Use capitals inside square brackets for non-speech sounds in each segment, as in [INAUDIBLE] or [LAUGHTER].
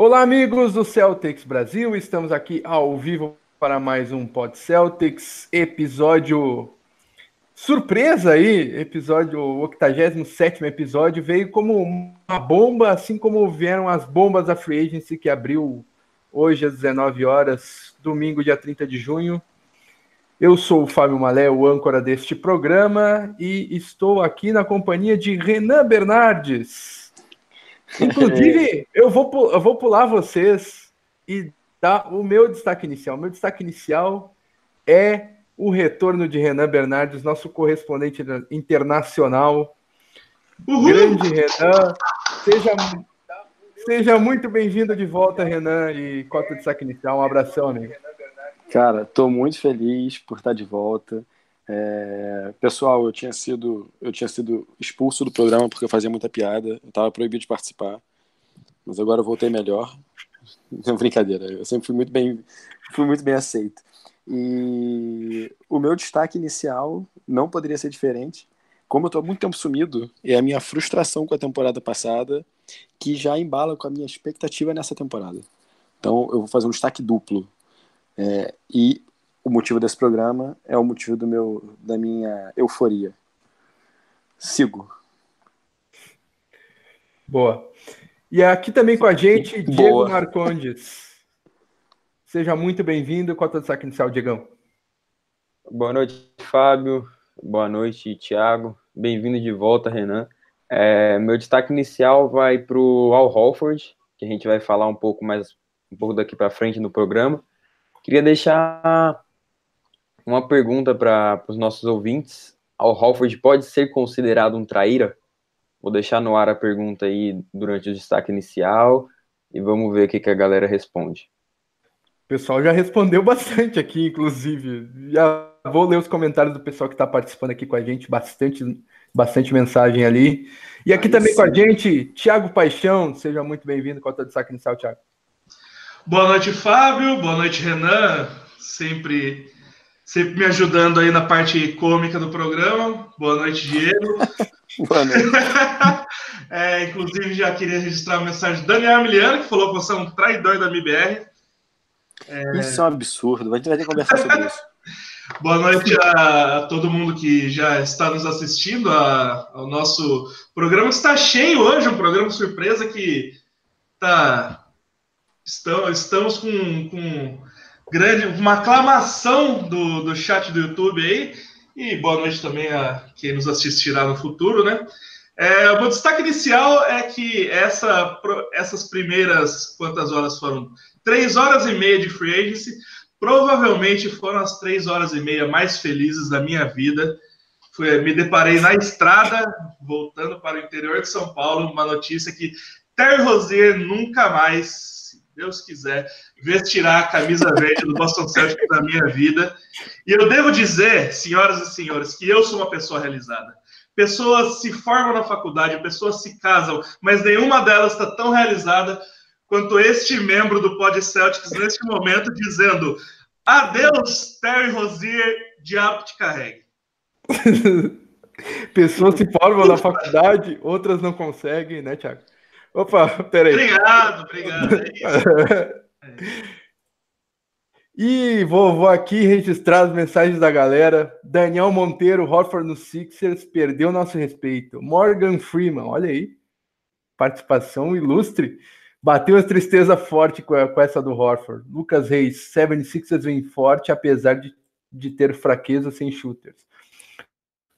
Olá, amigos do Celtics Brasil. Estamos aqui ao vivo para mais um Pod Celtics, episódio surpresa aí, episódio, o 87 episódio, veio como uma bomba, assim como vieram as bombas da Free Agency que abriu hoje às 19 horas, domingo, dia 30 de junho. Eu sou o Fábio Malé, o âncora deste programa, e estou aqui na companhia de Renan Bernardes. Inclusive, eu vou, eu vou pular vocês e dar o meu destaque inicial. O meu destaque inicial é o retorno de Renan Bernardes, nosso correspondente internacional. Uhul. Grande Renan. Seja, seja muito bem-vindo de volta, Renan. E qual é o destaque inicial? Um abração, amigo. Cara, estou muito feliz por estar de volta. É, pessoal, eu tinha sido eu tinha sido expulso do programa porque eu fazia muita piada, eu estava proibido de participar, mas agora eu voltei melhor. Não [LAUGHS] brincadeira, eu sempre fui muito bem fui muito bem aceito. E o meu destaque inicial não poderia ser diferente. Como eu estou muito tempo sumido, é a minha frustração com a temporada passada que já embala com a minha expectativa nessa temporada. Então eu vou fazer um destaque duplo. É, e o motivo desse programa é o motivo do meu, da minha euforia. Sigo. Boa. E aqui também com a gente, Diego Marcondes. Seja muito bem-vindo. Qual é o teu destaque inicial, Diegão? Boa noite, Fábio. Boa noite, Thiago. Bem-vindo de volta, Renan. É, meu destaque inicial vai para o Al Holford, que a gente vai falar um pouco mais um pouco daqui para frente no programa. Queria deixar uma pergunta para os nossos ouvintes. Al Halford pode ser considerado um traíra? Vou deixar no ar a pergunta aí durante o destaque inicial e vamos ver o que, que a galera responde. O pessoal já respondeu bastante aqui, inclusive. Já vou ler os comentários do pessoal que está participando aqui com a gente, bastante, bastante mensagem ali. E aqui Aí também sim. com a gente, Tiago Paixão, seja muito bem-vindo. Qual é o destaque inicial, Tiago? Boa noite, Fábio. Boa noite, Renan. Sempre sempre me ajudando aí na parte cômica do programa. Boa noite, Diego. [LAUGHS] Boa noite. [LAUGHS] é, inclusive, já queria registrar a mensagem do Daniel Emiliano, que falou que você é um traidor da MBR. É... Isso é um absurdo, a gente vai ter que conversar sobre isso. [LAUGHS] Boa noite a, todo mundo que já está nos assistindo a, ao nosso programa está cheio hoje, um programa surpresa que tá estamos, estamos com, com grande, uma aclamação do, do chat do YouTube aí. E boa noite também a quem nos assistirá no futuro, né? É, o meu destaque inicial é que essa, essas primeiras quantas horas foram? Três horas e meia de free agency, provavelmente foram as três horas e meia mais felizes da minha vida. Foi, me deparei na estrada, voltando para o interior de São Paulo, uma notícia que Terry Rozier nunca mais Deus quiser, vestirá a camisa verde do Boston Celtics na minha vida. E eu devo dizer, senhoras e senhores, que eu sou uma pessoa realizada. Pessoas se formam na faculdade, pessoas se casam, mas nenhuma delas está tão realizada quanto este membro do Pod Celtics neste momento, dizendo: Adeus, Terry Rozier, diabo te carregue. [LAUGHS] Pessoas se formam na faculdade, outras não conseguem, né, Tiago? Opa, peraí. Obrigado, obrigado. É [LAUGHS] e vou, vou, aqui registrar as mensagens da galera. Daniel Monteiro, Horford no Sixers, perdeu nosso respeito. Morgan Freeman, olha aí. Participação ilustre. Bateu a tristeza forte com, essa do Horford. Lucas Reis, 76ers vem forte, apesar de, de ter fraqueza sem shooters.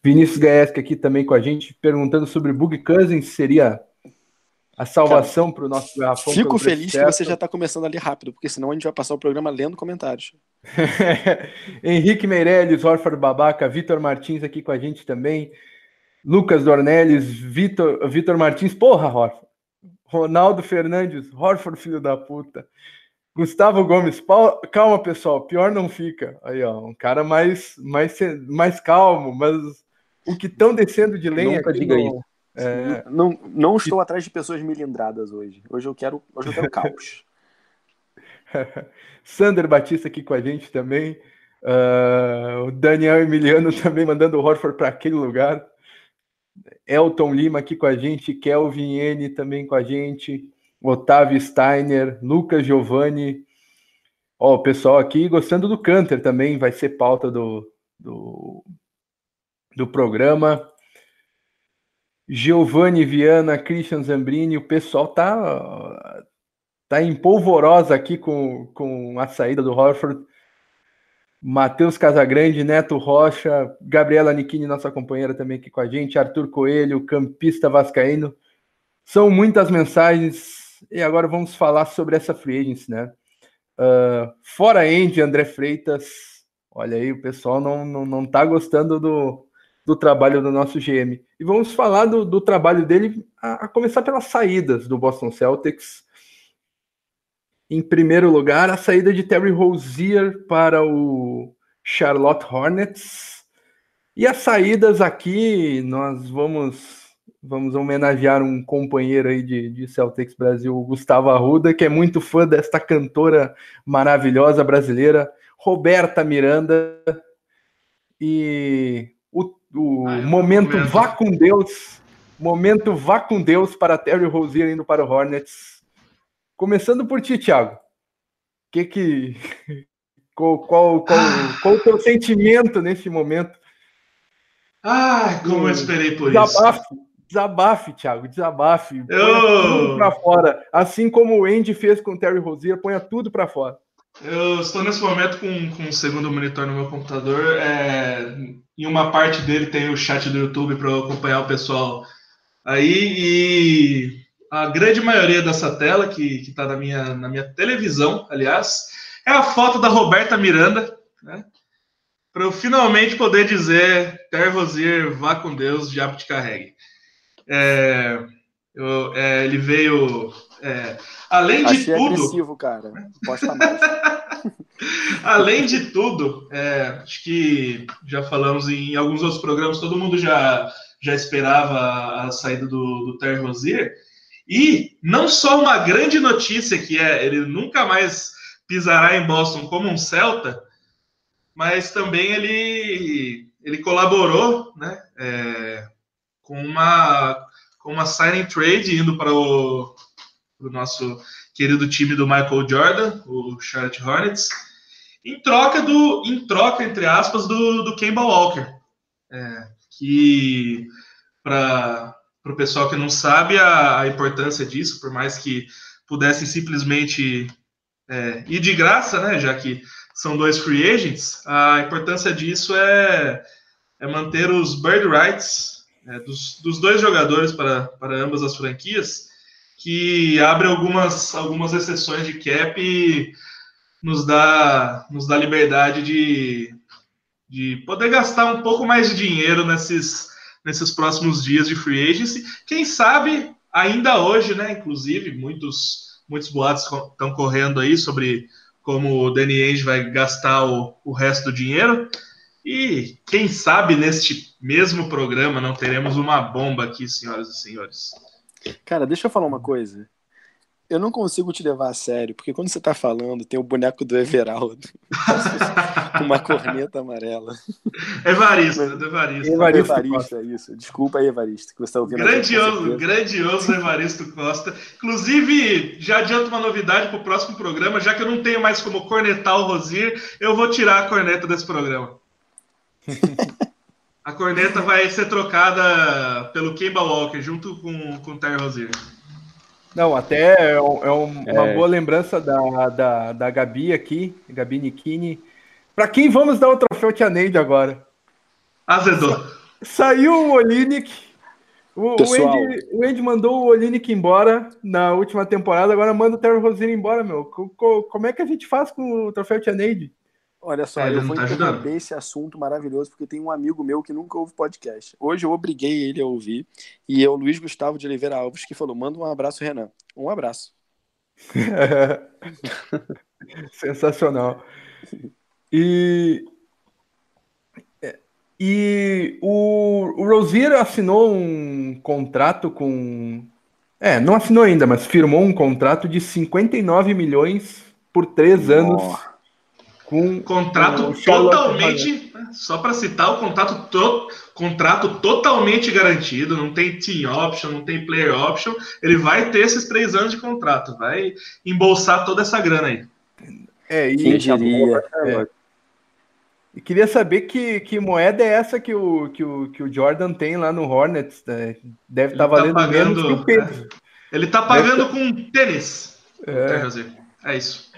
Vinícius Gaesca aqui também com a gente, perguntando sobre Bug Cousins, seria a salvação para o nosso garrafão. Fico feliz que você já está começando ali rápido, porque senão a gente vai passar o programa lendo comentários. [LAUGHS] Henrique Meirelles, Orfar Babaca, Vitor Martins aqui com a gente também. Lucas Dornelles, Vitor, Vitor Martins, porra, Horford. Ronaldo Fernandes, Horford, filho da puta. Gustavo Gomes, calma pessoal, pior não fica. Aí, ó, um cara mais, mais, mais calmo, mas o que estão descendo de lenha Nunca diga no, isso. É... Não, não estou atrás de pessoas milindradas hoje. Hoje eu quero, hoje eu quero [LAUGHS] caos. [LAUGHS] Sander Batista aqui com a gente também. Uh, o Daniel Emiliano [LAUGHS] também mandando o Horford para aquele lugar. Elton Lima aqui com a gente. Kelvin N também com a gente. Otávio Steiner, Lucas Giovanni. Ó, o pessoal aqui gostando do Canter também, vai ser pauta do, do, do programa. Giovanni Viana, Christian Zambrini, o pessoal tá, tá em polvorosa aqui com, com a saída do Horford. Matheus Casagrande, Neto Rocha, Gabriela Nichini, nossa companheira também aqui com a gente, Arthur Coelho, campista vascaíno. São muitas mensagens e agora vamos falar sobre essa free agency, né? Uh, fora Andy, André Freitas, olha aí, o pessoal não, não, não tá gostando do, do trabalho do nosso GM. E vamos falar do, do trabalho dele, a, a começar pelas saídas do Boston Celtics. Em primeiro lugar, a saída de Terry Rozier para o Charlotte Hornets. E as saídas aqui, nós vamos vamos homenagear um companheiro aí de, de Celtics Brasil, Gustavo Arruda, que é muito fã desta cantora maravilhosa brasileira, Roberta Miranda. E o, o ah, momento vá com Deus, momento vá com Deus para Terry Rozier indo para o Hornets Começando por ti, Thiago. Que que [LAUGHS] qual qual qual, qual o teu sentimento nesse momento? Ai, como eu esperei por desabafe, isso. Desabafe, Thiago, desabafe. Eu... para fora. Assim como o Andy fez com o Terry Rozier, ponha tudo para fora. Eu estou nesse momento com, com o segundo monitor no meu computador. É, em uma parte dele tem o chat do YouTube para acompanhar o pessoal aí. E a grande maioria dessa tela, que está na minha, na minha televisão, aliás, é a foto da Roberta Miranda, né? Para eu finalmente poder dizer, Ter Rosier, vá com Deus, diabo te carregue. É, eu, é, ele veio. É, além Achei de tudo. agressivo, cara. Posta mais. [LAUGHS] além de tudo, é, acho que já falamos em alguns outros programas, todo mundo já, já esperava a saída do, do Ter Rosier. E não só uma grande notícia que é ele nunca mais pisará em Boston como um Celta, mas também ele ele colaborou, né, é, com uma com uma signing trade indo para o, para o nosso querido time do Michael Jordan, o Charlotte Hornets, em troca do em troca entre aspas do, do Kemba Walker, é, que para o pessoal que não sabe a, a, importância disso, por mais que pudessem simplesmente é, ir de graça, né, já que são dois free agents, a importância disso é, é manter os bird rights é, dos, dos dois jogadores para, para ambas as franquias, que abre algumas, algumas exceções de cap e nos dá, nos dá liberdade de, de poder gastar um pouco mais de dinheiro nesses nesses próximos dias de free agency. Quem sabe ainda hoje, né? Inclusive, muitos, muitos boatos estão correndo aí sobre como o Danny Ainge vai gastar o, o resto do dinheiro. E quem sabe neste mesmo programa não teremos uma bomba aqui, senhoras e senhores. Cara, deixa eu falar uma coisa eu não consigo te levar a sério, porque quando você tá falando, tem o boneco do Everaldo [LAUGHS] com uma corneta amarela. Evaristo, Evaristo. Evaristo, Evaristo é isso. Desculpa aí, Evaristo, que você tá ouvindo. Grandioso, grandioso Evaristo Costa. Inclusive, já adianto uma novidade pro próximo programa, já que eu não tenho mais como cornetar o Rosir, eu vou tirar a corneta desse programa. [LAUGHS] a corneta vai ser trocada pelo Kemba Walker, junto com, com o Terry Rosier. Não, até é, um, é uma é. boa lembrança da, da, da Gabi aqui, Gabi Nikini. Para quem vamos dar o troféu Tia Neide agora? Azedou. Sa saiu o Olinick. O, o, Andy, o Andy mandou o Olinick embora na última temporada, agora manda o Terry Rozier embora, meu. Como é que a gente faz com o troféu Tia Neide? Olha só, é, eu vou tá interromper esse assunto maravilhoso porque tem um amigo meu que nunca ouve podcast. Hoje eu obriguei ele a ouvir e é o Luiz Gustavo de Oliveira Alves que falou: manda um abraço, Renan. Um abraço. [LAUGHS] Sensacional. E, e o, o Rosier assinou um contrato com. É, não assinou ainda, mas firmou um contrato de 59 milhões por três anos com contrato totalmente Só para citar, o contrato, to, contrato totalmente garantido, não tem team option, não tem player option. Ele vai ter esses três anos de contrato, vai embolsar toda essa grana aí. É, e, Quem diria, é. E queria saber que, que moeda é essa que o, que, o, que o Jordan tem lá no Hornets. Né? Deve estar tá valendo tá pagando, menos que o peso. É. Ele está pagando Deve... com tênis. É. é isso.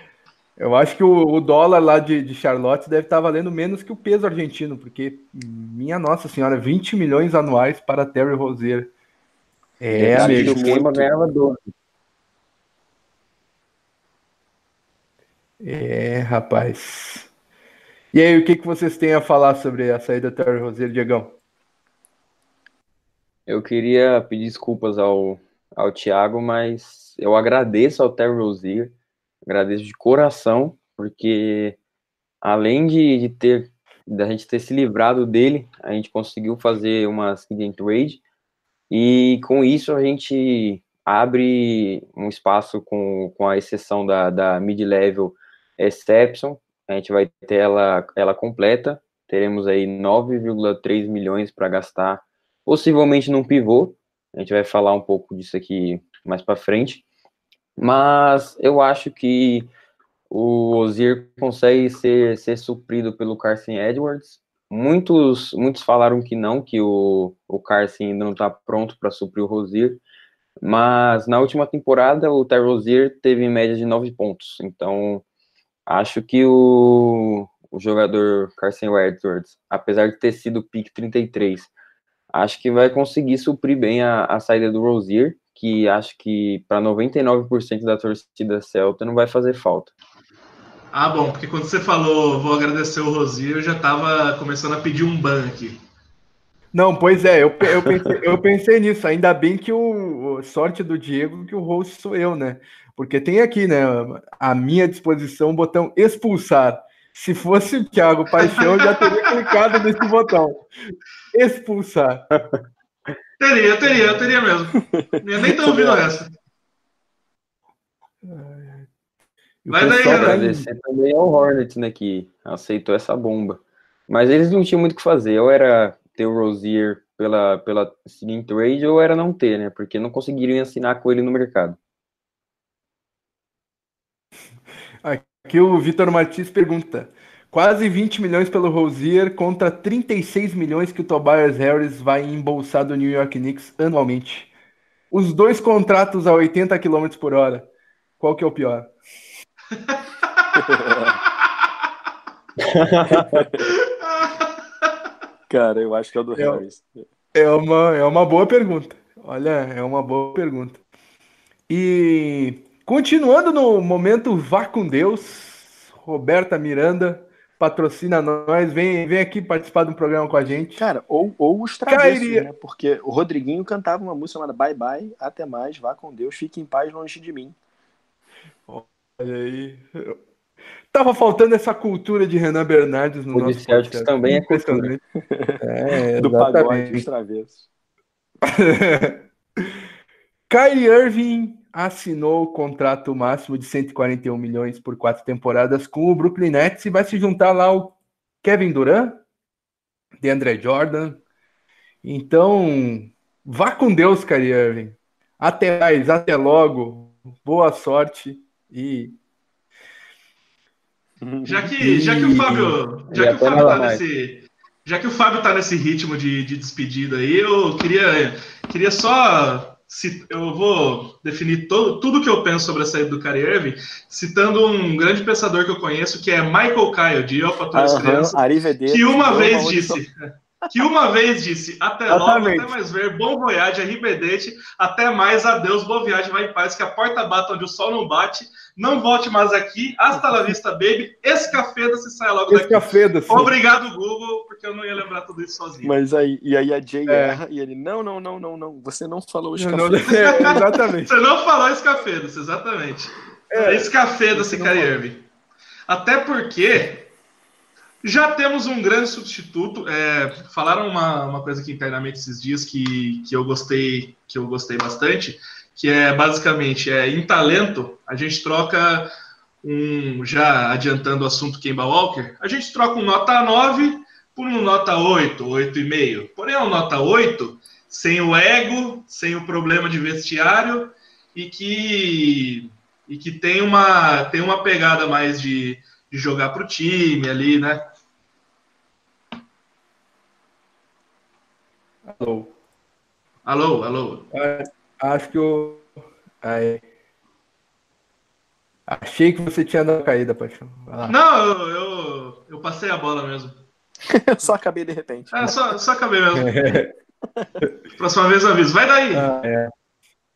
Eu acho que o, o dólar lá de, de, Charlotte deve estar tá valendo menos que o peso argentino, porque, minha nossa senhora, 20 milhões anuais para Terry Rozier. É, amigo. O ganhava 12. É, rapaz. E aí, o que, que vocês têm a falar sobre a saída do Terry Rozier, Diegão? Eu queria pedir desculpas ao, ao Thiago, mas eu agradeço ao Terry Rozier, agradeço de coração, porque além de, de ter da gente ter se livrado dele, a gente conseguiu fazer uma seguinte trade, e com isso a gente abre um espaço com, com a exceção da, da mid-level exception, a gente vai ter ela, ela completa, teremos aí 9,3 milhões para gastar, possivelmente num pivô, a gente vai falar um pouco disso aqui mais para frente, mas eu acho que o Ozir consegue ser, ser suprido pelo Carson Edwards, muitos, muitos falaram que não, que o, o Carson ainda não está pronto para suprir o Rosier, mas na última temporada o Ty Rosier teve em média de 9 pontos, então Acho que o, o jogador Carson Edwards, apesar de ter sido pick 33, acho que vai conseguir suprir bem a, a saída do Rozier, que acho que para 99% da torcida celta não vai fazer falta. Ah, bom, porque quando você falou vou agradecer o Rozier, eu já estava começando a pedir um ban aqui. Não, pois é, eu, eu, pensei, eu pensei nisso. Ainda bem que o sorte do Diego que o host sou eu, né? Porque tem aqui, né, à minha disposição o botão expulsar. Se fosse o Thiago Paixão, eu já teria clicado nesse botão. Expulsar. Teria, teria, eu teria mesmo. Eu nem tô ouvindo essa. Vai daí, Agradecer também ao Hornet, né, que aceitou essa bomba. Mas eles não tinham muito o que fazer. Ou era ter o Rosier pela, pela seguinte trade, ou era não ter, né? Porque não conseguiriam assinar com ele no mercado. Aqui o Vitor Martins pergunta: quase 20 milhões pelo Rosier contra 36 milhões que o Tobias Harris vai embolsar do New York Knicks anualmente. Os dois contratos a 80 km por hora. Qual que é o pior? [LAUGHS] Cara, eu acho que é o do é, Harris. É uma, é uma boa pergunta. Olha, é uma boa pergunta. E Continuando no momento Vá com Deus, Roberta Miranda patrocina nós, vem, vem aqui participar de um programa com a gente. Cara, ou, ou os travessos, né? Porque o Rodriguinho cantava uma música chamada Bye Bye, até mais, vá com Deus, fique em paz longe de mim. Olha aí. Tava faltando essa cultura de Renan Bernardes no o nosso podcast. também é cultura. É, [LAUGHS] Do pagode dos travessos. [LAUGHS] Kyrie Irving assinou o contrato máximo de 141 milhões por quatro temporadas com o Brooklyn Nets e vai se juntar lá o Kevin Durant, DeAndre Jordan. Então, vá com Deus, Kyrie Irving. Até mais, até logo. Boa sorte e já que, já que o Fábio, já que o Fábio tá nesse, já que o Fábio tá nesse ritmo de, de despedida aí, eu queria, queria só eu vou definir todo, tudo que eu penso sobre a saída do Kyrie Irving, citando um grande pensador que eu conheço, que é Michael Kyle, de Eu Todas as Crianças, que uma vez disse, [LAUGHS] que uma vez disse, até logo, até mais ver, bom voyage, arrivedete, até mais, adeus, boa viagem, vai em paz, que a porta bata onde o sol não bate, não volte mais aqui, hasta la vista, baby, escafeda-se, sai logo daqui. Escafeda-se. Obrigado, Google, porque eu não ia lembrar tudo isso sozinho. Mas aí, e aí a Jay é. erra, e ele, não, não, não, não, não, você não falou escafeda. É, [LAUGHS] exatamente. você não falou escafeda-se, exatamente. É, escafeda-se, Kyrie Até porque já temos um grande substituto. É, falaram uma, uma coisa aqui internamente esses dias que, que eu gostei, que eu gostei bastante que é basicamente é, em talento, a gente troca um, já adiantando o assunto Kemba Walker, a gente troca um nota 9 por um nota 8, 8,5. Porém, é um nota 8 sem o ego, sem o problema de vestiário e que, e que tem, uma, tem uma pegada mais de, de jogar para o time ali, né? Alô. Alô, alô. É, acho que eu. Aí. Achei que você tinha dado caída, Paixão. Não, eu, eu, eu, passei a bola mesmo. eu [LAUGHS] só acabei de repente. É, só, só acabei mesmo. [LAUGHS] Próxima vez eu aviso. Vai daí. Ah, é.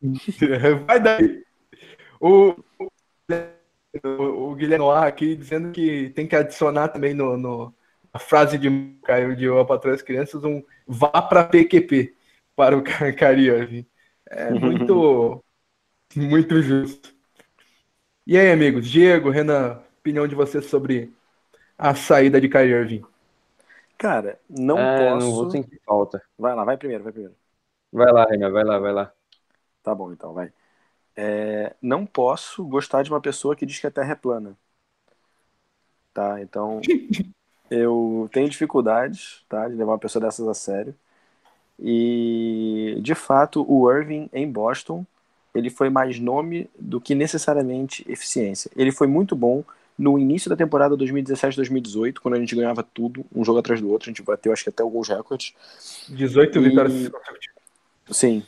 [LAUGHS] Vai daí. O, o, o Guilherme aqui dizendo que tem que adicionar também no, no a frase de Caio de O Patrão das Crianças um vá para PQP para o Cariani. É muito, [LAUGHS] muito justo. E aí, amigos? Diego, Renan, opinião de vocês sobre a saída de Kyrie Irving? Cara, não é, posso. Não vou sentir falta. Vai lá, vai primeiro, vai primeiro. Vai lá, Renan, vai lá, vai lá. Tá bom, então, vai. É, não posso gostar de uma pessoa que diz que a Terra é plana. Tá, então. [LAUGHS] eu tenho dificuldades, tá, de levar uma pessoa dessas a sério. E, de fato, o Irving em Boston ele foi mais nome do que necessariamente eficiência. Ele foi muito bom no início da temporada 2017-2018, quando a gente ganhava tudo, um jogo atrás do outro, a gente bateu acho que até alguns recordes. 18 e... vitórias Sim.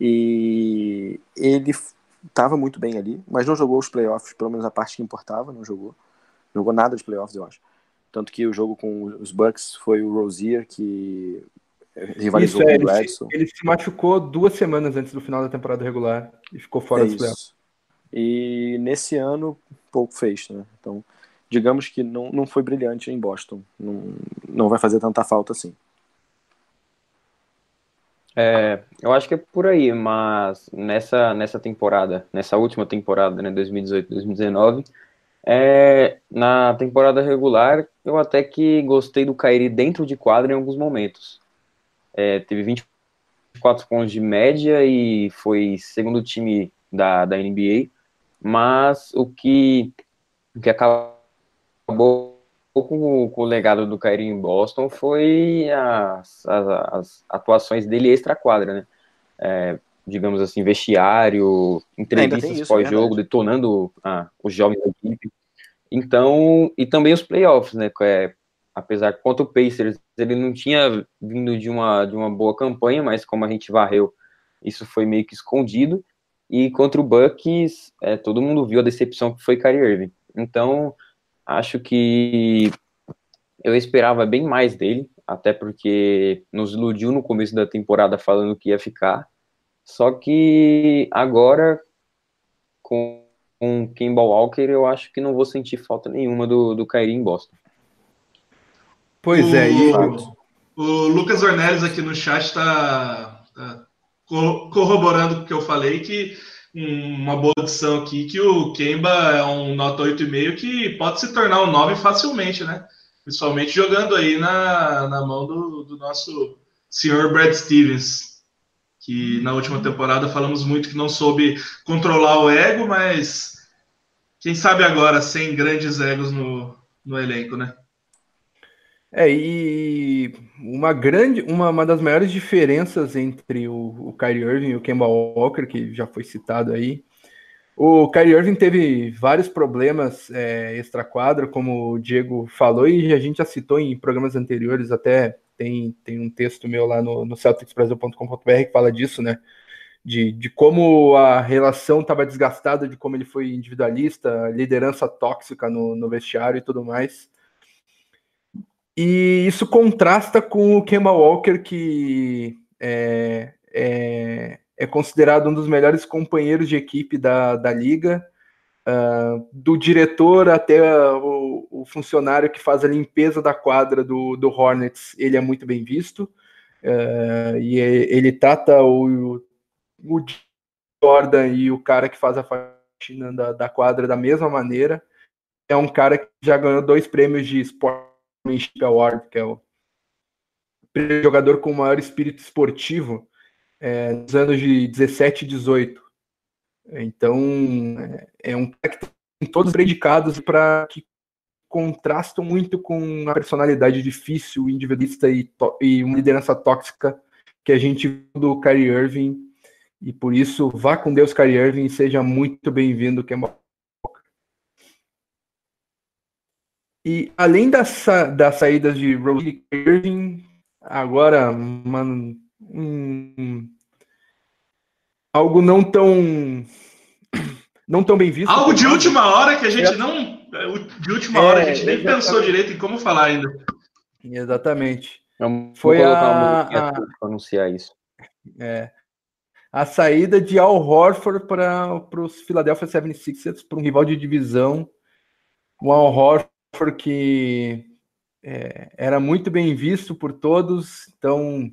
E ele estava muito bem ali, mas não jogou os playoffs, pelo menos a parte que importava, não jogou. Não jogou nada de playoffs, eu acho. Tanto que o jogo com os Bucks foi o Rozier que Rivalizou isso, é, com o ele, se, ele se machucou duas semanas antes do final da temporada regular e ficou fora é dos playoffs. E nesse ano, pouco fez, né? Então, digamos que não, não foi brilhante em Boston. Não, não vai fazer tanta falta assim. É, eu acho que é por aí, mas nessa, nessa temporada, nessa última temporada, né, 2018-2019, é, na temporada regular, eu até que gostei do Kairi dentro de quadra em alguns momentos é, teve 24 pontos de média e foi segundo time da, da NBA, mas o que, o que acabou com, com o legado do Kyrie em Boston foi as, as, as atuações dele extra-quadra, né? É, digamos assim, vestiário, entrevistas pós-jogo, detonando ah, os jovens da equipe. Então, e também os playoffs, né? É, apesar que contra o Pacers ele não tinha vindo de uma, de uma boa campanha, mas como a gente varreu, isso foi meio que escondido. E contra o Bucks, é, todo mundo viu a decepção que foi Kyrie Irving. Então, acho que eu esperava bem mais dele, até porque nos iludiu no começo da temporada falando que ia ficar. Só que agora, com, com Kemba Walker, eu acho que não vou sentir falta nenhuma do, do Kyrie em Boston. Pois o, é, e... O Lucas Ornelis aqui no chat está tá corroborando com o que eu falei, que uma boa adição aqui, que o Kemba é um nota 8,5 que pode se tornar um 9 facilmente, né? Principalmente jogando aí na, na mão do, do nosso senhor Brad Stevens, que na última temporada falamos muito que não soube controlar o ego, mas quem sabe agora sem grandes egos no, no elenco, né? É, e uma grande, uma, uma das maiores diferenças entre o, o Kyrie Irving e o Kemba Walker, que já foi citado aí, o Kyrie Irving teve vários problemas é, extra-quadro, como o Diego falou, e a gente já citou em programas anteriores, até tem, tem um texto meu lá no, no celticsbrasil.com.br que fala disso, né? De, de como a relação estava desgastada, de como ele foi individualista, liderança tóxica no, no vestiário e tudo mais. E isso contrasta com o Kemba Walker, que é, é, é considerado um dos melhores companheiros de equipe da, da liga, uh, do diretor até o, o, funcionário que faz a limpeza da quadra do, do Hornets, ele é muito bem visto. Uh, e ele trata o, o Jordan e o cara que faz a faxina da, da quadra da mesma maneira. É um cara que já ganhou dois prêmios de esporte Championship Award, que é o jogador com o maior espírito esportivo é, nos anos de 17 e 18. Então, é, é um cara que tem todos predicados para que contrastam muito com a personalidade difícil, individualista e, e uma liderança tóxica que a gente viu do Kyrie Irving. E por isso, vá com Deus, Kyrie Irving, seja muito bem-vindo, Kemba E além das, das saídas de Rose Irving, agora, mano, um, algo não tão não tão bem visto. Algo de última hora que a gente é. não de última hora a gente nem exatamente. pensou direito em como falar ainda. Exatamente. Vamos Foi a, a... para anunciar isso. É. A saída de Al Horford para os Philadelphia 76ers, para um rival de divisão. O Al Horford que é, era muito bem visto por todos, então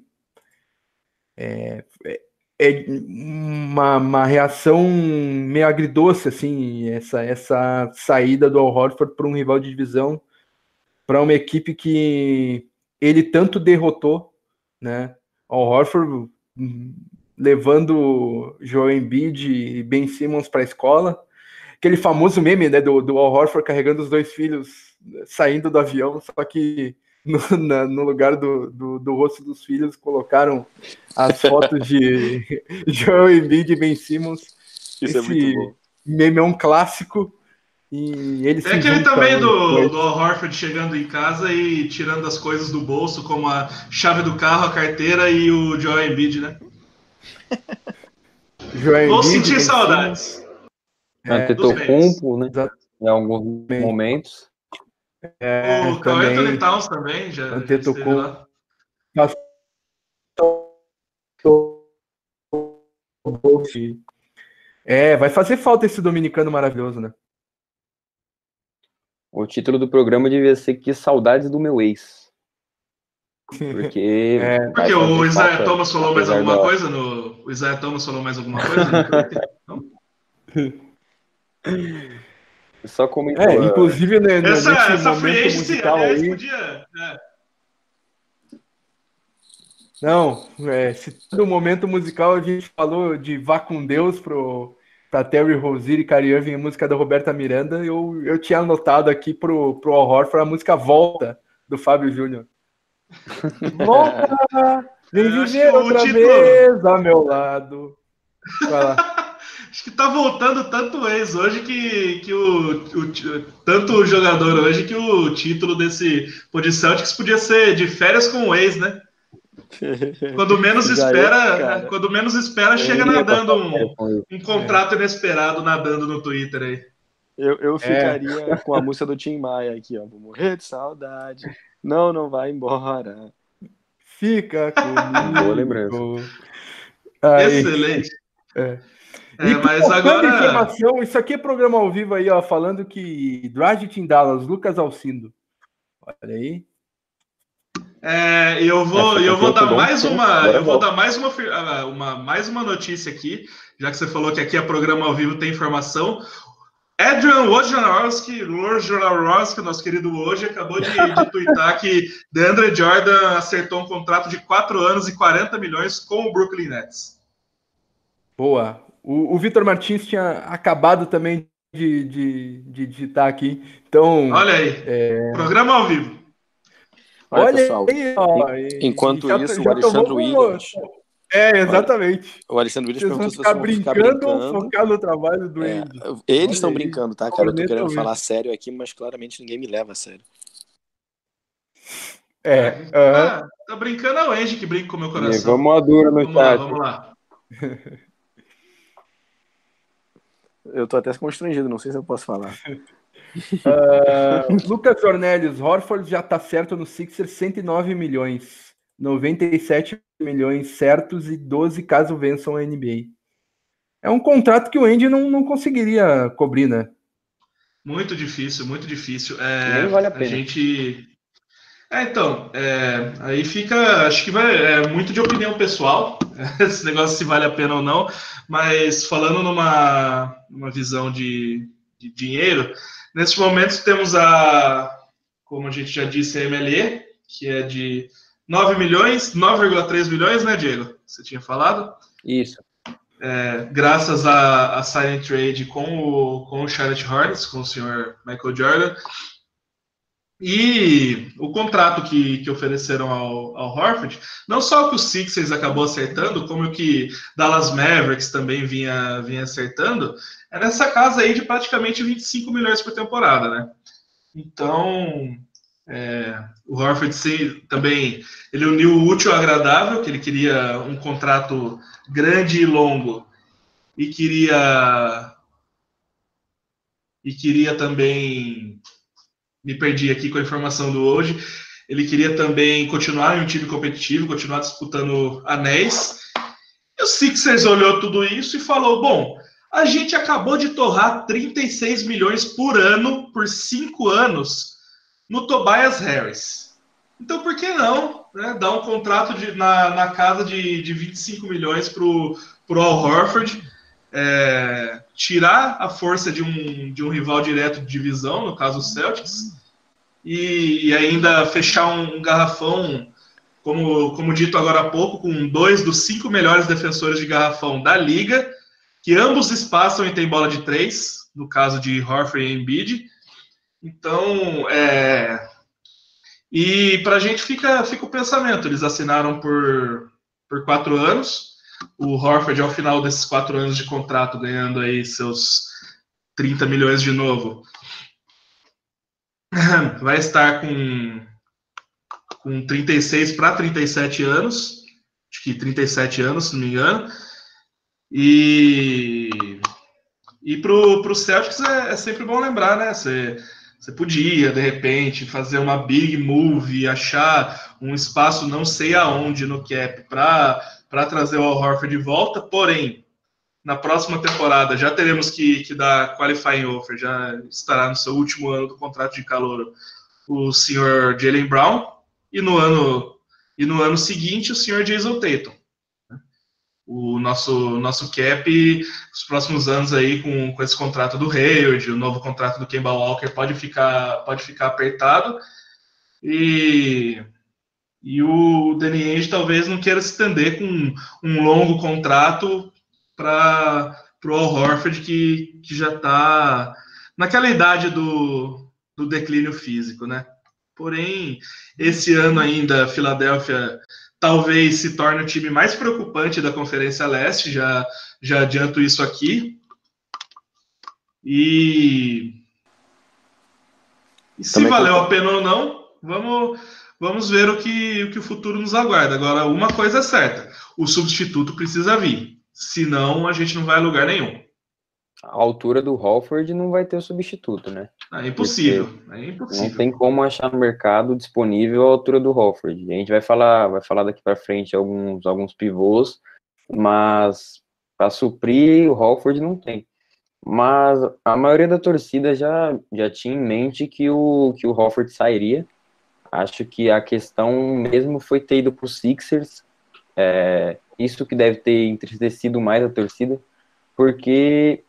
é, é, é uma, uma, reação meio agridoce, assim, essa, essa saída do Al Horford para um rival de divisão, para uma equipe que ele tanto derrotou, né? Al Horford hum, levando Joel Embiid e Ben Simmons para a escola, aquele famoso meme, né, do, do Al Horford carregando os dois filhos saindo do avião, só que no, na, no lugar do, do, do, rosto dos filhos, colocaram as [LAUGHS] fotos de Joel Embiid e Ben Simmons. Isso é Esse é muito bom. meme é um clássico. E ele é aquele também do, do Horford chegando em casa e tirando as coisas do bolso, como a chave do carro, a carteira e o Joel Embiid, né? Joel Vou sentir saudades. Antetokounmpo, né? Em alguns momentos. É, o Anthony Towns também já, Antetokounmpo. É, vai fazer falta esse dominicano maravilhoso, né? O título do programa devia ser Que Saudades do Meu Ex. Porque. [LAUGHS] É, porque o Isaiah Thomas falou mais alguma da... coisa no. O Isaiah Thomas falou mais alguma coisa? [LAUGHS] [LAUGHS] Só comentou. É, inclusive, né, essa, essa free musical aí... podia. É. Não, é, se todo momento musical a gente falou de Vá com Deus pro, pra Terry Rozier e Kyrie Irving, a música da Roberta Miranda, eu, eu tinha anotado aqui pro, pro Horror a música Volta, do Fábio Júnior. [LAUGHS] Volta! Vem viver outra título... vez ao meu lado. Vai lá. Acho que tá voltando tanto ex hoje que, que o, o, tanto o jogador hoje que o título desse de Celtics podia ser de férias com o ex, né? [LAUGHS] Quando menos espera, quando menos espera, chega nadando um, um contrato inesperado nadando no Twitter aí. Eu, eu ficaria é. com a música do Tim Maia aqui, ó. Vou morrer de saudade. Não, não vai embora. Fica [LAUGHS] comigo. Boa lembrança. Excelente. É. É, mas agora. Informação, isso aqui é programa ao vivo aí, ó, falando que Dragic em Dallas, Lucas Alcindo. Olha aí. É, eu vou, eu vou dar mais uma, eu vou dar mais uma, uma, mais uma notícia aqui, já que você falou que aqui é programa ao vivo, tem informação. Adrian Wojnarowski, Wojnarowski, nosso querido hoje, acabou de, de twittar que DeAndre Jordan acertou um contrato de 4 anos e 40 milhões com o Brooklyn Nets. Boa. O, o Vitor Martins tinha acabado também de, de, de digitar aqui. Então. Olha aí. É... Programa ao vivo. Olha, Olha pessoal, aí, ó, enquanto já, isso, já o Alexandre Williams. É, exatamente. O Alexandre Williams perguntou se vão ficar brincando ou focar no trabalho do é, Andy. Eles estão brincando, tá, cara? Eu tô querendo falar sério aqui, mas claramente ninguém me leva a sério. É. Uh ah, tá brincando é o Andy que brinca com o meu coração. Vamos a dura no vamos chat. Lá, vamos lá. [LAUGHS] Eu tô até constrangido, não sei se eu posso falar. uh, [LAUGHS] Lucas Ornelis, Horford já tá certo no Sixers 109 milhões. 97 milhões certos e 12 caso vençam a NBA. É um contrato que o Andy não, não conseguiria cobrir, né? Muito difícil, muito difícil. É, vale a, a, gente. É, então, é, aí fica. Acho que vai. É muito de opinião pessoal, [LAUGHS] esse negócio se vale a pena ou não, mas falando numa, numa visão de, de dinheiro, nesse momento temos a, como a gente já disse, a MLE, que é de 9 milhões, 9,3 milhões, né, Diego? Você tinha falado? Isso. É, graças a, a sign trade com o, com o Charlotte Hornets, com o senhor Michael Jordan. E o contrato que, que ofereceram ao, ao Horford, não só que o Sixers acabou acertando, como o que Dallas Mavericks também vinha, vinha acertando, é nessa casa aí de praticamente 25 milhões por temporada, né? Então, é, o Horford sim, também ele uniu o útil ao agradável, que ele queria um contrato grande e longo e queria e queria também me perdi aqui com a informação do hoje. Ele queria também continuar em um time competitivo, continuar disputando anéis. E o Sixers olhou tudo isso e falou: bom, a gente acabou de torrar 36 milhões por ano por cinco anos no Tobias Harris. Então, por que não né, dar um contrato de, na, na casa de, de 25 milhões para o Al Horford? É, tirar a força de um, de um rival direto de divisão, no caso o Celtics, e, e ainda fechar um, um, garrafão, como, como dito agora há pouco, com dois dos cinco melhores defensores de garrafão da liga, que ambos espaçam e tem bola de três, no caso de Horford e Embiid. Então, é... E para a gente fica, fica o pensamento, eles assinaram por, por quatro anos, o Horford, ao final desses quatro anos de contrato, ganhando aí seus 30 milhões de novo, [CLEARS THROAT] vai estar com, com 36 para 37 anos, acho que 37 anos, se não me engano, e, e para o Celtics é, é, sempre bom lembrar, né? Você, você podia, de repente, fazer uma big move, achar um espaço não sei aonde no cap para para trazer o Al Horford de volta, porém, na próxima temporada já teremos que, que dar qualifying offer, já estará no seu último ano do contrato de calor o senhor Jalen Brown, e no ano, e no ano seguinte o senhor Jason Tatum. O nosso, nosso cap, os próximos anos aí com, com esse contrato do Hayward, o novo contrato do Kemba Walker pode ficar, pode ficar apertado, e e o Danny Ainge talvez não queira se estender com um, longo contrato para o Al Horford, que, que já está naquela idade do, do declínio físico, né? Porém, esse ano ainda, a Filadélfia talvez se torne o time mais preocupante da Conferência Leste, já, já adianto isso aqui. E, e se valeu a pena ou não, vamos, Vamos ver o que, o que o futuro nos aguarda. Agora, uma coisa é certa: o substituto precisa vir. Senão, a gente não vai a lugar nenhum. A altura do Holford não vai ter o substituto, né? É impossível. é impossível. Não tem como achar no mercado disponível a altura do Holford. A gente vai falar, vai falar daqui para frente alguns, alguns pivôs, mas para suprir o Holford não tem. Mas a maioria da torcida já, já tinha em mente que o, que o Holford sairia Acho que a questão mesmo foi ter ido para os Sixers, é, isso que deve ter entristecido mais a torcida, porque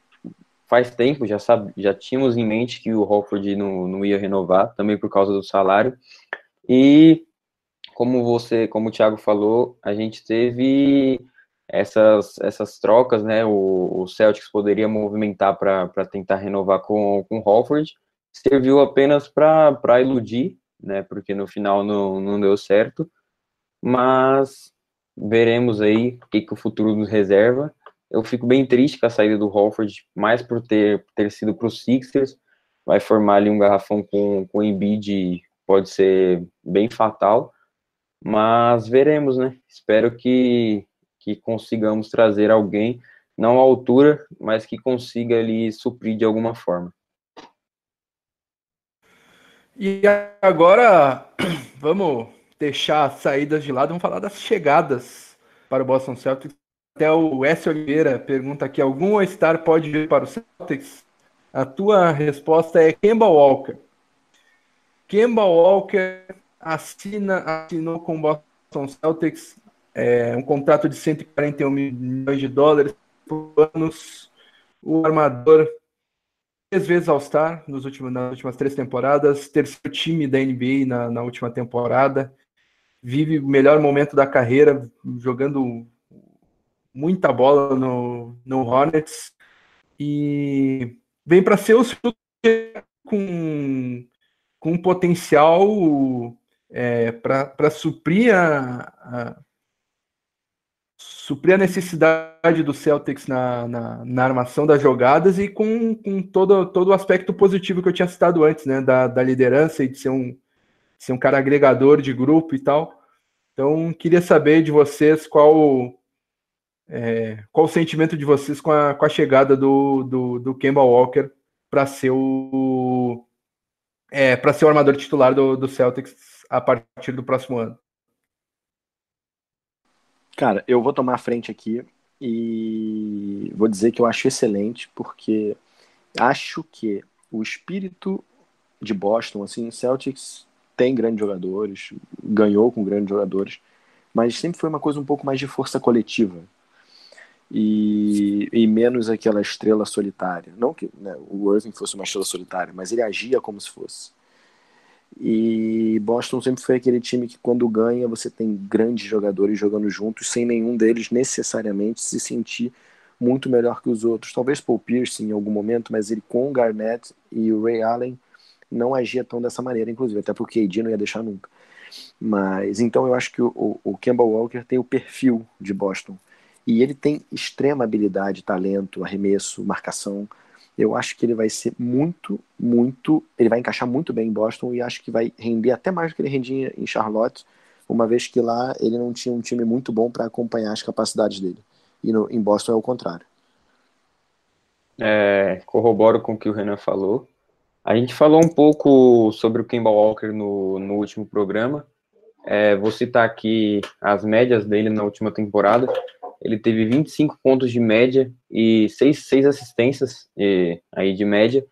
faz tempo, já, sabe, já tínhamos em mente que o Hofford não, não ia renovar, também por causa do salário, e como você, como o Thiago falou, a gente teve essas, essas trocas, né, o, o Celtics poderia movimentar para tentar renovar com, com o Hofford, serviu apenas para iludir né? Porque no final não, não deu certo. Mas veremos aí o que, que o futuro nos reserva. Eu fico bem triste com a saída do Holford, mais por ter, ter sido para os Sixers. Vai formar ali um garrafão com, com o Embiid, pode ser bem fatal. Mas veremos, né? Espero que, que consigamos trazer alguém, não à altura, mas que consiga ali suprir de alguma forma. E agora [CLEARS THROAT] vamos deixar as saídas de lado, vamos falar das chegadas para o Boston Celtics. Até o S. Oliveira pergunta aqui: algum All-Star pode vir para o Celtics? A tua resposta é Kemba Walker. Kemba Walker assina, assinou com o Boston Celtics é, um contrato de 141 milhões de dólares por anos. O armador três vezes All-Star nas últimas três temporadas, terceiro time da NBA na, na última temporada, vive o melhor momento da carreira, jogando muita bola no, no Hornets, e vem para ser o com com potencial é, para suprir a, a, suprir a necessidade do Celtics na, na, na, armação das jogadas e com, com todo, todo o aspecto positivo que eu tinha citado antes, né? Da, da liderança e de ser um, ser um cara agregador de grupo e tal. Então, queria saber de vocês qual é, qual o sentimento de vocês com a, com a chegada do, do, do Kemba Walker para ser o é, para ser o armador titular do, do Celtics a partir do próximo ano? Cara, eu vou tomar a frente aqui e vou dizer que eu acho excelente, porque acho que o espírito de Boston, assim, Celtics tem grandes jogadores, ganhou com grandes jogadores, mas sempre foi uma coisa um pouco mais de força coletiva e, e menos aquela estrela solitária. Não que né, o Irving fosse uma estrela solitária, mas ele agia como se fosse. E Boston sempre foi aquele time que, quando ganha, você tem grandes jogadores jogando juntos, sem nenhum deles necessariamente se sentir muito melhor que os outros. Talvez Paul Pierce em algum momento, mas ele com o Garnett e o Ray Allen não agia tão dessa maneira, inclusive, até porque o KD não ia deixar nunca. Mas então eu acho que o, o, Kemba Walker tem o perfil de Boston. E ele tem extrema habilidade, talento, arremesso, marcação. Eu acho que ele vai ser muito, muito. Ele vai encaixar muito bem em Boston e acho que vai render até mais do que ele rendia em Charlotte, uma vez que lá ele não tinha um time muito bom para acompanhar as capacidades dele. E no, em Boston é o contrário. É, corroboro com o que o Renan falou. A gente falou um pouco sobre o Kemba Walker no, no último programa. É, vou citar aqui as médias dele na última temporada. Ele teve 25 pontos de média e 6, 6 assistências e, aí de média.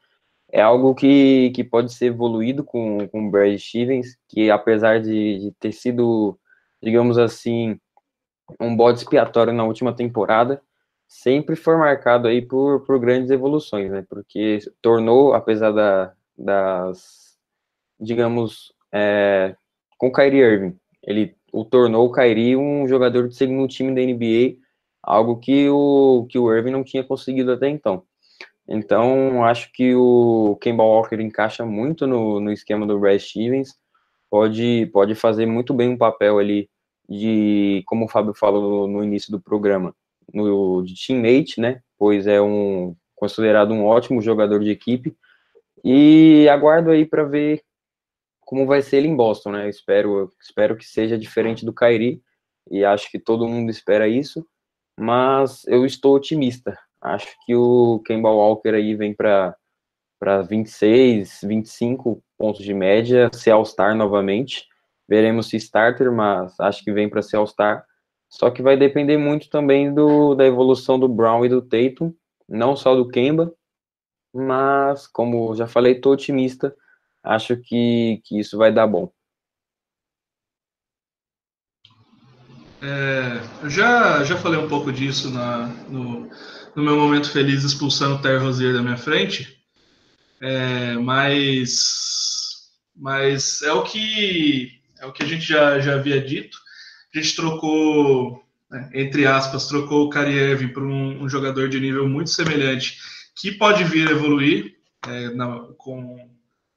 É algo que, que pode ser evoluído com, com o Brad Stevens, que apesar de, de ter sido, digamos assim, um bode expiatório na última temporada, sempre foi marcado aí por, por grandes evoluções, né? Porque tornou, apesar da, das, digamos, é, com o Kyrie Irving, ele o tornou o Kyrie um jogador de segundo time da NBA, algo que o, que o Irving não tinha conseguido até então. Então, acho que o Kemba Walker encaixa muito no, no esquema do Brad Stevens, pode, pode fazer muito bem um papel ali de, como o Fábio falou no, início do programa, no, de teammate, né? Pois é um considerado um ótimo jogador de equipe. E aguardo aí para ver como vai ser ele em Boston, né? Espero, espero que seja diferente do Kyrie e acho que todo mundo espera isso, mas eu estou otimista. Acho que o Kemba Walker aí vem para para 26, 25 pontos de média, ser All-Star novamente. Veremos se starter, mas acho que vem para ser All-Star. Só que vai depender muito também do, da evolução do Brown e do Tatum, não só do Kemba, mas, como já falei, estou otimista, acho que, que isso vai dar bom. É, eu já, já falei um pouco disso na, no, no meu momento feliz expulsando o Terry Rozier da minha frente, é, mas, mas é o que é o que a gente já, já havia dito a gente trocou, né, entre aspas, trocou o Kariev por um, um, jogador de nível muito semelhante, que pode vir a evoluir é, na, com,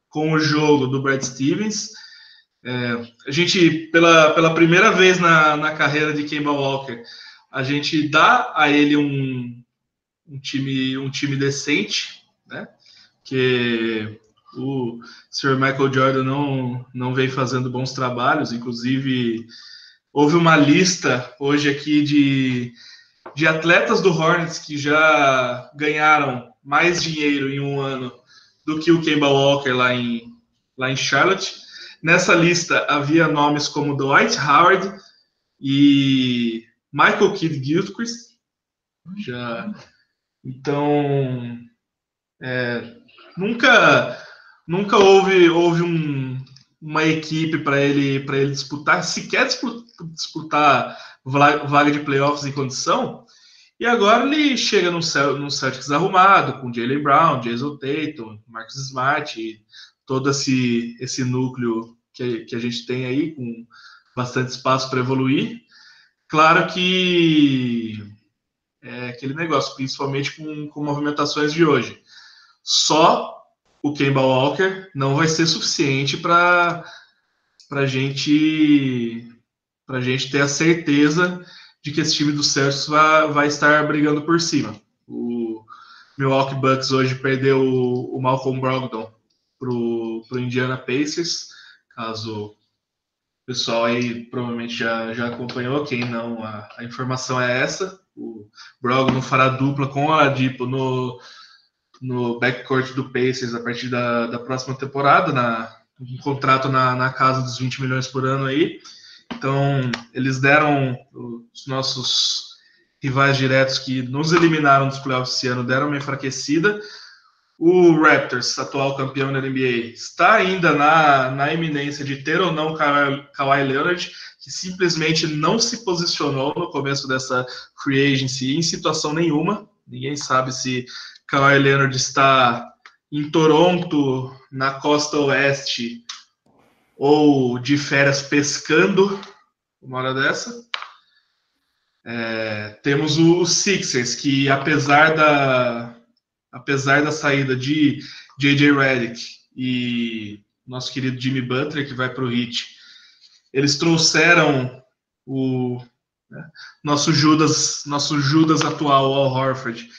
com o jogo do Brad Stevens. É, a gente, pela, pela primeira vez na, na carreira de Kemba Walker, a gente dá a ele um, um time um time decente, né? Que o Sr. Michael Jordan não, não vem fazendo bons trabalhos, inclusive Houve uma lista hoje aqui de, de atletas do Hornets que já ganharam mais dinheiro em um ano do que o Kemba Walker lá em, lá em Charlotte. Nessa lista havia nomes como Dwight Howard e Michael Kidd Gilchrist. Já, então, é, nunca, nunca houve, houve um, uma equipe para ele para ele disputar, sequer disputar vaga de playoffs em condição. E agora ele chega no, no Celtics arrumado, com Jalen Brown, Jason Tatum, Marcus Smart, todo esse, esse núcleo que, que a gente tem aí, com bastante espaço para evoluir. Claro que é aquele negócio, principalmente com, com movimentações de hoje. Só o Kemba Walker não vai ser suficiente para a gente para gente ter a certeza de que esse time do Celtics vai, vai estar brigando por cima. O Milwaukee Bucks hoje perdeu o, o Malcolm Brogdon para o Indiana Pacers, caso o pessoal aí provavelmente já, já acompanhou, quem não, a, a informação é essa. O Brogdon fará dupla com o Adipo no, no backcourt do Pacers a partir da, da próxima temporada, na, um contrato na, na casa dos 20 milhões por ano aí. Então, eles deram os nossos rivais diretos que nos eliminaram dos playoffs esse ano, deram uma enfraquecida. O Raptors, atual campeão da NBA, está ainda na, na iminência de ter ou não Kawhi, Kawhi Leonard, que simplesmente não se posicionou no começo dessa free agency em situação nenhuma. Ninguém sabe se Kawhi Leonard está em Toronto, na costa oeste, ou de férias pescando, uma hora dessa. É, temos o Sixers, que apesar da, apesar da saída de J.J. Redick e nosso querido Jimmy Butler, que vai para o Heat, eles trouxeram o né, nosso Judas, nosso Judas atual, Al Horford,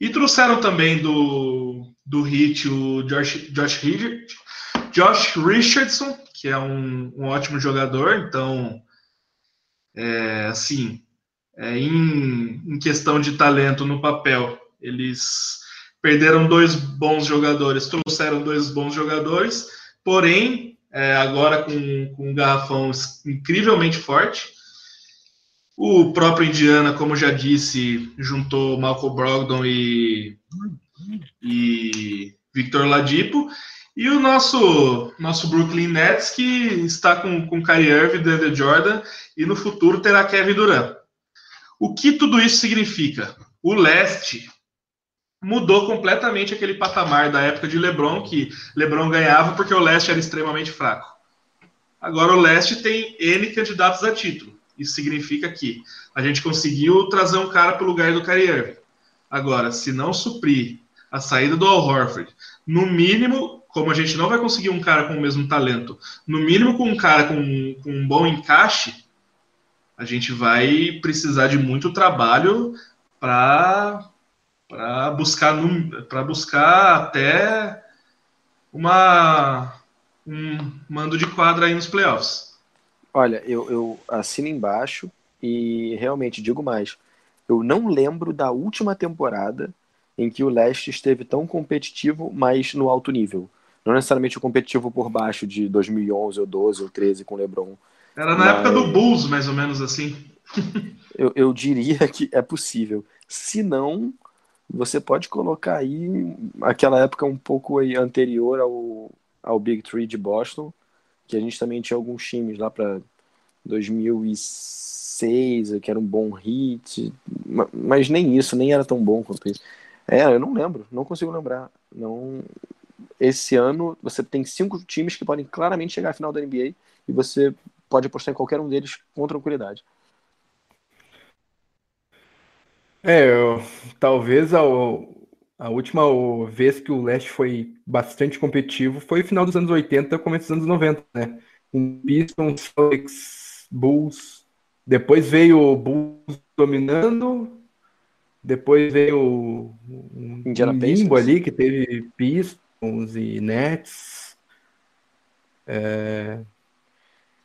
e trouxeram também do, do Heat o Josh, Josh, Josh Richardson, que é um, um ótimo jogador, então, é, assim, é, em, em questão de talento no papel, eles perderam dois bons jogadores, trouxeram dois bons jogadores, porém, é, agora com, com um garrafão incrivelmente forte. O próprio Indiana, como já disse, juntou Malcolm Brogdon e, e Victor Ladipo. E o nosso, nosso Brooklyn Nets, que está com, com Kyrie Irving, DeAndre Jordan, e no futuro terá Kevin Durant. O que tudo isso significa? O leste mudou completamente aquele patamar da época de LeBron, que LeBron ganhava porque o leste era extremamente fraco. Agora o leste tem N candidatos a título. Isso significa que a gente conseguiu trazer um cara para o lugar do Irving. Agora, se não suprir a saída do Al Horford, no mínimo como a gente não vai conseguir um cara com o mesmo talento, no mínimo com um cara com, com um bom encaixe, a gente vai precisar de muito trabalho para para buscar para buscar até uma um mando de quadra aí nos playoffs. Olha, eu, eu assino embaixo e realmente digo mais. Eu não lembro da última temporada em que o leste esteve tão competitivo, mas no alto nível. Não necessariamente o competitivo por baixo de 2011 ou 12 ou 13 com o LeBron. Era na mas... época do Bulls, mais ou menos assim. [LAUGHS] eu, eu diria que é possível. Se não, você pode colocar aí aquela época um pouco anterior ao, ao Big Three de Boston, que a gente também tinha alguns times lá para 2006, que era um bom hit, mas nem isso, nem era tão bom quanto isso. É, eu não lembro, não consigo lembrar. Não, esse ano você tem cinco times que podem claramente chegar à final da NBA e você pode apostar em qualquer um deles com tranquilidade. É, eu, talvez a, a última vez que o Leste foi bastante competitivo foi no final dos anos 80, começo dos anos 90, né? Com Pistons, Celtics, Bulls. Depois veio o Bulls dominando. Depois veio um, Indiana um limbo Pacers. ali que teve Pistons e Nets. É...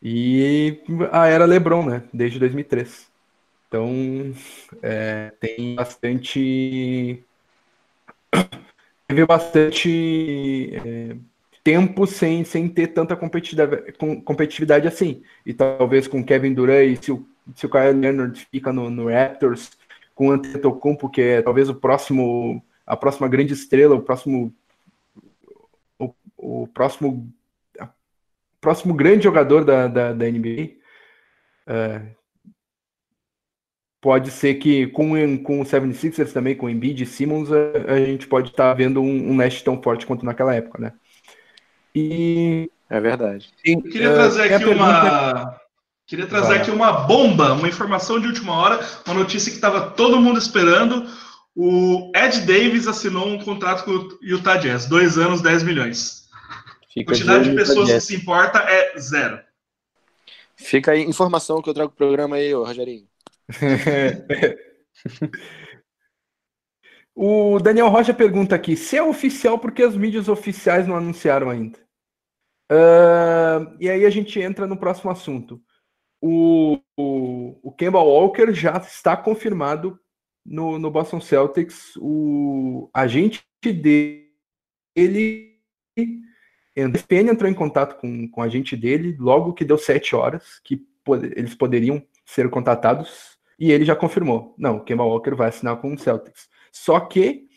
E a era LeBron, né? Desde 2003. Então, é, tem bastante. [COUGHS] Teve bastante é, tempo sem, sem ter tanta competitividade, competitividade assim. E talvez com Kevin Durant e se o, se o Kyle Leonard fica no, no Raptors, com o Antetokounmpo, que é talvez o próximo, a próxima grande estrela, o próximo o próximo, próximo grande jogador da, da, da NBA. É, pode ser que com, com o 76ers também, com o Embiid e Simmons, a, a gente pode estar tá vendo um, um Nest tão forte quanto naquela época, né? E... É verdade. Eu queria trazer aqui uma... Queria trazer Vai. aqui uma bomba, uma informação de última hora, uma notícia que estava todo mundo esperando. O Ed Davis assinou um contrato com o Utah Jazz, dois anos, 10 milhões. Fica a quantidade de pessoas que se importa é zero. Fica aí informação que eu trago pro programa aí, ô Rogerinho. [LAUGHS] o Daniel Rocha pergunta aqui: se é oficial, por que as mídias oficiais não anunciaram ainda? Uh, e aí a gente entra no próximo assunto. O, o, o Kemba Walker já está confirmado no, no Boston Celtics. O agente dele, ESPN entrou em contato com, com o agente dele logo que deu sete horas que eles poderiam ser contatados e ele já confirmou. Não, o Kemba Walker vai assinar com o Celtics. Só que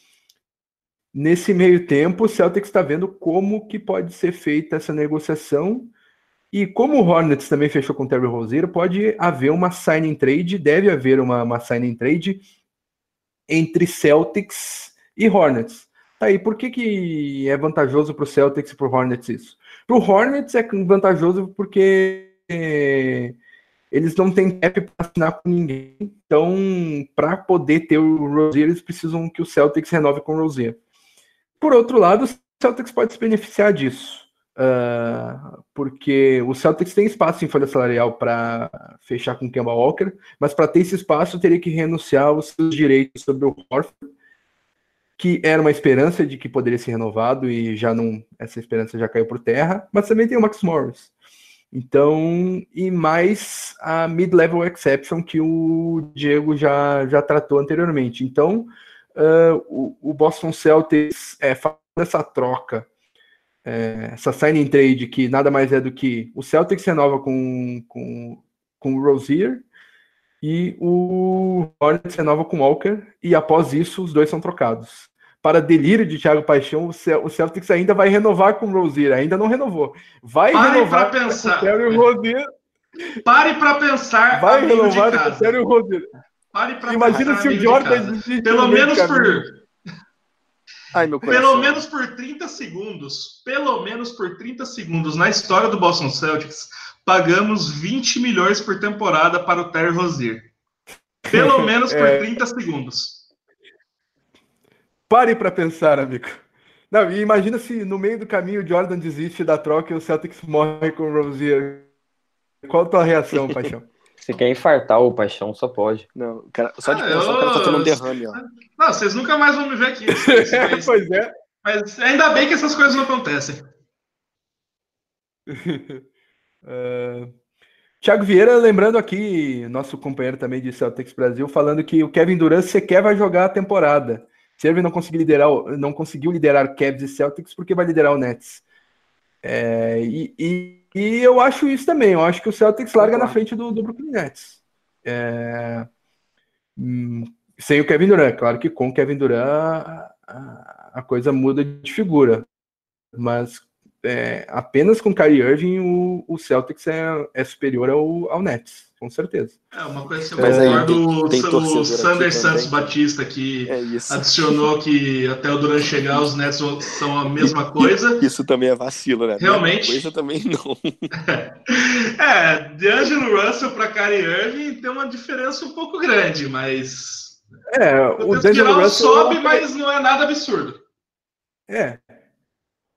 nesse meio tempo o Celtics está vendo como que pode ser feita essa negociação e como o Hornets também fechou com o Terry Rozier, pode haver uma signing trade, deve haver uma, uma signing trade entre Celtics e Hornets. Tá aí, por que, que é vantajoso para o Celtics e para o Hornets isso? Para o Hornets é vantajoso porque é, eles não têm cap para assinar com ninguém. Então, para poder ter o Rozier, eles precisam que o Celtics renove com o Rozier. Por outro lado, o Celtics pode se beneficiar disso. Uh, porque o Celtics tem espaço em folha salarial para fechar com o Kemba Walker, mas para ter esse espaço teria que renunciar aos seus direitos sobre o Horford, que era uma esperança de que poderia ser renovado e já não essa esperança já caiu por terra, mas também tem o Max Morris. Então, e mais a mid-level exception que o Diego já, já tratou anteriormente. Então, uh, o, o Boston Celtics é, fazendo essa troca é, essa signing trade que nada mais é do que o Celtics renova com, com, com o Rozier e o Hornets renova com o Walker e após isso os dois são trocados. Para delírio de Thiago Paixão, o Celtics ainda vai renovar com o Rozier, ainda não renovou. Vai Pare renovar com pensar. o Terry Rozier. Pare para pensar. Vai renovar com o Terry Rozier. Pare para Imagina se o Jordan pelo menos por Ai, pelo menos por 30 segundos, pelo menos por 30 segundos na história do Boston Celtics, pagamos 20 milhões por temporada para o Terry Rozier. Pelo [LAUGHS] menos por é... 30 segundos. Pare para pensar, amigo. Não, e imagina se no meio do caminho o Jordan desiste da troca e o Celtics morre com o Rozier. Qual a tua reação, paixão? [LAUGHS] Você quer infartar o paixão, só pode. Não, cara, só de ah, pensar, eu... o cara tá tendo um derrame, ó. Não, vocês nunca mais vão me ver aqui. [LAUGHS] Mas, pois é. Mas ainda bem que essas coisas não acontecem. uh... [LAUGHS] Thiago Vieira, lembrando aqui, nosso companheiro também de Celtics Brasil, falando que o Kevin Durant sequer vai jogar a temporada. Se ele não conseguir liderar, não conseguiu liderar Cavs e Celtics, porque vai liderar o Nets. É, e, e e eu acho isso também. Eu acho que o Celtics larga na frente do, do Brooklyn Nets. É, hum, sem o Kevin Durant. Claro que com o Kevin Durant a, a coisa muda de figura. Mas é, apenas com Kyrie Irving o, o Celtics é, é superior ao, ao Nets com certeza. É, uma coisa que eu Mas concordo, tem, tem o Sander Santos Batista, que é adicionou que até o Durant chegar, os Nets são a mesma coisa. [LAUGHS] Isso também é vacilo, né? Realmente. Coisa também não. [LAUGHS] é, de Angelo Russell para Kyrie Irving tem uma diferença um pouco grande, mas... É, o D'Angelo Russell... sobe, mas não é nada absurdo. É.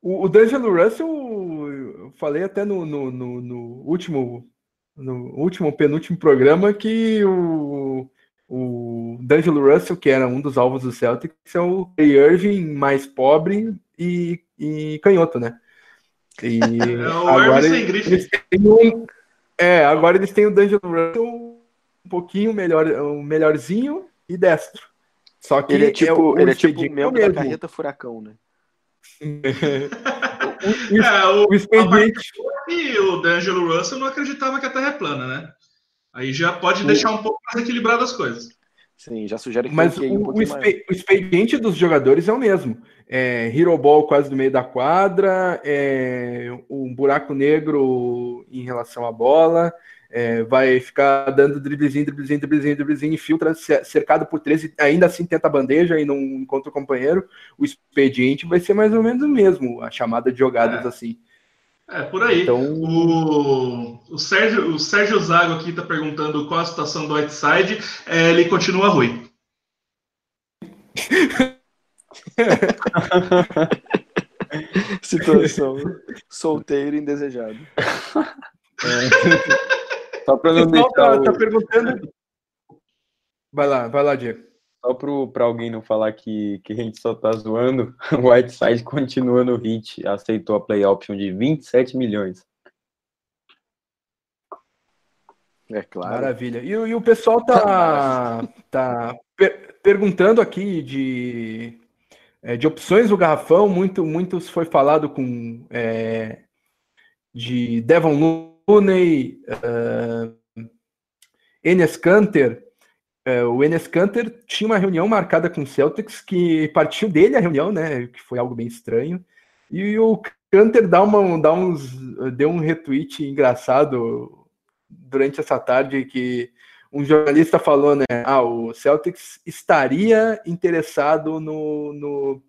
O, o D'Angelo Russell, eu falei até no, no, no, no último no último, penúltimo programa, que o, o D'Angelo Russell, que era um dos alvos do Celtics, é o Irving mais pobre e, e canhoto, né? E [LAUGHS] é agora eles, eles têm um, é, agora eles têm o D'Angelo Russell um pouquinho melhor, um melhorzinho e destro. Só que ele é tipo, é, ele é tipo membro da carreta furacão, né? [LAUGHS] [LAUGHS] o, é, o, o expediente. E o D'Angelo Russell não acreditava que a Terra é plana, né? Aí já pode o... deixar um pouco mais equilibrado as coisas. Sim, já sugere que Mas o, um o, expe, o, expediente dos jogadores é o mesmo. É, hero ball quase no meio da quadra, é, um buraco negro em relação à bola, é, vai ficar dando driblezinho, driblezinho, driblezinho, driblezinho, infiltra, cercado por 13, ainda assim tenta a bandeja e não encontra o companheiro, o expediente vai ser mais ou menos o mesmo, a chamada de jogadas é. assim. É, por aí. Então... O, o, Sérgio, o Sérgio Zago aqui está perguntando qual a situação do Whiteside, é, ele continua ruim. [LAUGHS] Situação solteiro e indesejado. [LAUGHS] [LAUGHS] É. Só para não O pessoal deixar tá, o- tá perguntando. Vai lá, vai lá, Diego. Só pro, pra alguém não falar que, que a gente só tá zoando, [LAUGHS] o Whiteside continua no hit, aceitou a play option de 27 milhões. É claro. Maravilha. E, o- e o pessoal tá, [LAUGHS] tá per- perguntando aqui de, é, de opções do garrafão. Muito, muitos foi falado com é, de Devon Looney, uh, Enes Kanter. É, o Enes Kanter tinha uma reunião marcada com o Celtics que partiu dele a reunião, né? Que foi algo bem estranho. E o Kanter dá, uma, dá uns, deu um retweet engraçado durante essa tarde que um jornalista falou, né? Ah, o Celtics estaria interessado no, no,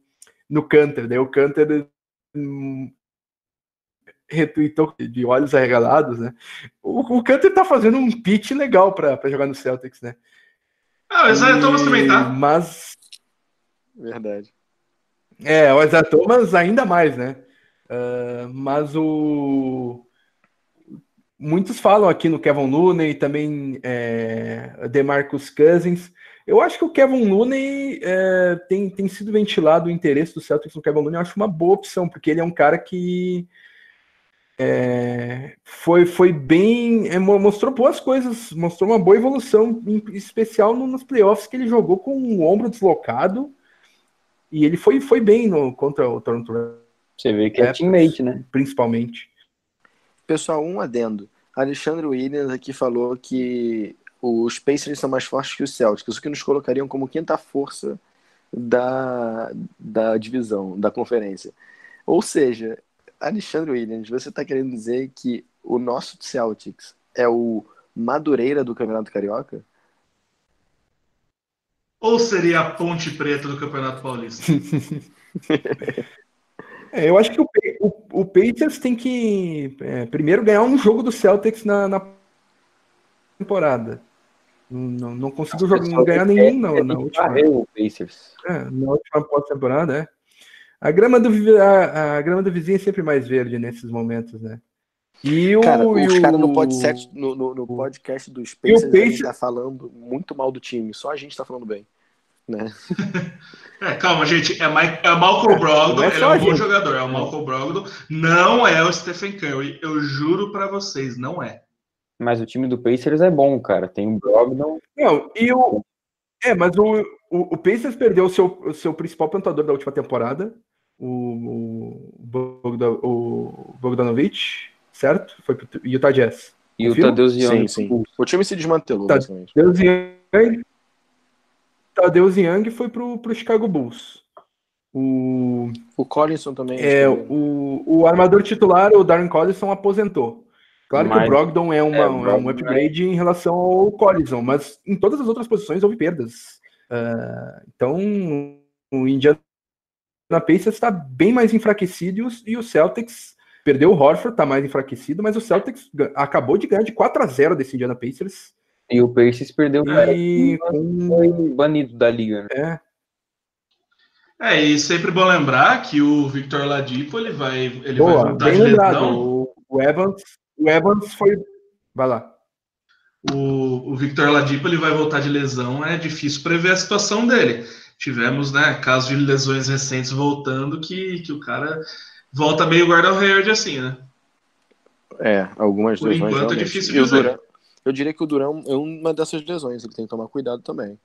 no Canter. Daí o Canter hum, retweetou de olhos arregalados, né? O, o Canter tá fazendo um pitch legal para jogar no Celtics, né? Ah, o Isaiah Thomas também tá. Mas Verdade. É, o Isaiah Thomas ainda mais, né? Ah, mas o. Muitos falam aqui no Kevin Looney, também é, DeMarcus Cousins. Eu acho que o Kevin Looney é, tem, tem sido ventilado o interesse do Celtics no Kevin Looney. Eu acho uma boa opção, porque ele é um cara que é, foi, foi bem. é, mo- mostrou boas coisas, mostrou uma boa evolução, em especial no- nos playoffs que ele jogou com o ombro deslocado. E ele foi, foi bem no, contra o Toronto Você vê que é, É, teammate, né? principalmente. Pessoal, um adendo. Alexandre Williams aqui falou que os Pacers são mais fortes que os Celtics, o que nos colocariam como quinta força da, da divisão, da conferência. Ou seja, Alexandre Williams, você está querendo dizer que o nosso Celtics é o Madureira do Campeonato Carioca? Ou seria a Ponte Preta do Campeonato Paulista? [LAUGHS] É, eu acho que o, o, o Pacers tem que é, primeiro ganhar um jogo do Celtics na, na temporada. Não, não, não conseguiu jogar, não ganhar nenhum na, na última. O Pacers. É, na última pós-temporada, é. A grama, do, a, a grama do vizinho é sempre mais verde nesses momentos, né? E o. Cara, e os o- caras no, podcast, no, no- no podcast dos Pacers Pacer- devem tá falando muito mal do time, só a gente tá falando bem. Né? [LAUGHS] É, calma, gente. É, Mike, é o Malcolm Brogdon, não é ele é um bom gente. jogador. É o Malcolm Brogdon. Não é o Stephen Curry. Eu juro pra vocês, não é. Mas o time do Pacers é bom, cara. Tem o Brogdon. Não, e o. É, mas o, o, o Pacers perdeu o seu, o seu principal pontuador da última temporada, o, o, Bogdan, o Bogdanovich, certo? Foi pro Utah Jazz. E o Young. Sim, sim. O time se desmantelou, basicamente. Tadeusz Young foi pro, pro Chicago Bulls. O, O Collinson também. é, que- o, o armador titular, o Darren Collison, aposentou. Claro que Mas- o Brogdon é, uma, é, o é um upgrade em relação ao Collison, mas em todas as outras posições houve perdas. Ah, então, o Indiana Pacers está bem mais enfraquecido e o, e o Celtics perdeu o Horford, está mais enfraquecido, mas o Celtics acabou de ganhar de 4 a 0 desse Indiana Pacers. E o Pacers perdeu o E com, foi banido da liga, né? é, É, e sempre bom lembrar que o Victor Ladipo ele vai, ele vai boa, voltar bem de lembrado. lesão. O, o Evans, o Evans foi. Vai lá. O, o Victor Ladipo ele vai voltar de lesão. É difícil prever a situação dele. Tivemos, né, casos de lesões recentes voltando que, que o cara volta meio Gordon Hayward assim, né? É, algumas Por lesões. enquanto é difícil o dizer. Durant- eu diria que o Durão é uma dessas lesões, ele tem que tomar cuidado também.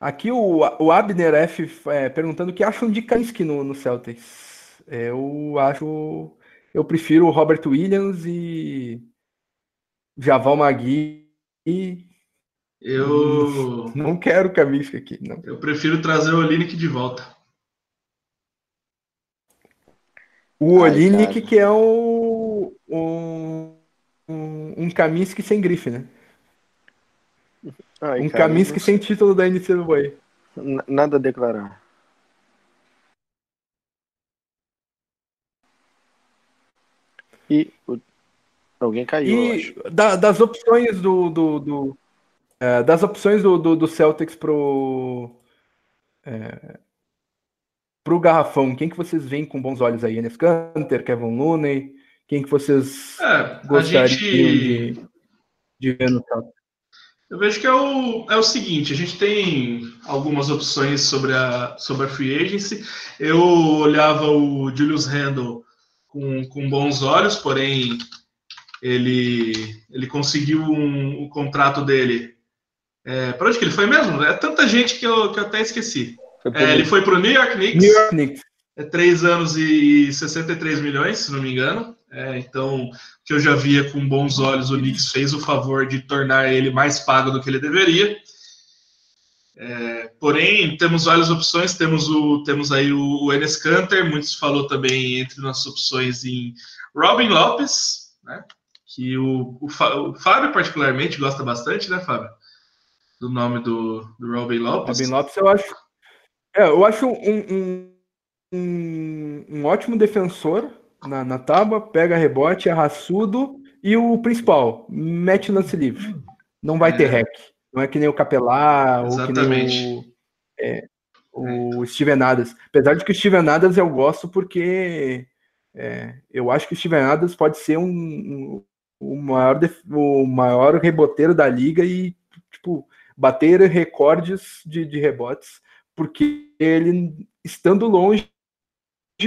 Aqui o, o Abner F é, perguntando o que acham de Kansky no, no Celtics. Eu acho. Eu prefiro o Robert Williams e Javal Magui. E Eu, [LAUGHS] não quero o Kaminsky aqui. Não. eu prefiro trazer o Olinick de volta. O Olinick, que é o, um, um, um Kaminsky sem grife, né? Ai, um cara, Kaminsky sem título da NCAA. Nada a declarar. E o- Alguém caiu. E da, das opções do. do, do é, das opções do, do, do Celtics pro. É, pro garrafão, quem que vocês veem com bons olhos aí? Enes Kanter, Kevin Looney? Quem que vocês é, gostariam gente... de, de ver no Celtics? Eu vejo que é o, é o seguinte, a gente tem algumas opções sobre a, sobre a free agency. Eu olhava o Julius Randle com, com bons olhos, porém ele, ele conseguiu um, um contrato dele. É, para onde que ele foi mesmo? É tanta gente que eu, que eu até esqueci. Foi é, ele foi para o New York Knicks. New York Knicks. É 3 anos e 63 milhões, se não me engano. É, então, que eu já via com bons olhos, o Knicks fez o favor de tornar ele mais pago do que ele deveria. É, porém, temos várias opções. Temos, o, temos aí o, o Enes Kanter, muitos falou também entre nossas opções em Robin Lopes, né? Que o, o, Fábio particularmente gosta bastante, né, Fábio? Do nome do, do Robin Lopes. Robin Lopes, eu acho. É, eu acho um, um, um, ótimo defensor na, na tábua, pega rebote, é raçudo e o principal, mete lance livre. Não vai é. ter hack. Não é que nem o Capelar ou que nem o, é, o Steven Adams. Apesar de que o Steven Adams eu gosto porque é, eu acho que o Steven Adams pode ser um, um o, maior, o maior reboteiro da liga e tipo, bater recordes de, de rebotes, porque ele estando longe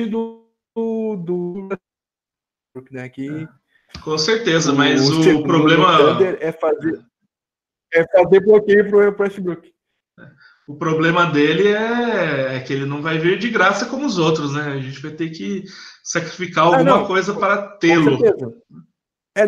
do do, né, que é, com certeza, mas o, o problema é fazer é fazer bloqueio para o Westbrook. O problema dele é, é, que ele não vai vir de graça como os outros, né? A gente vai ter que sacrificar ah, alguma ah, coisa para tê-lo. É,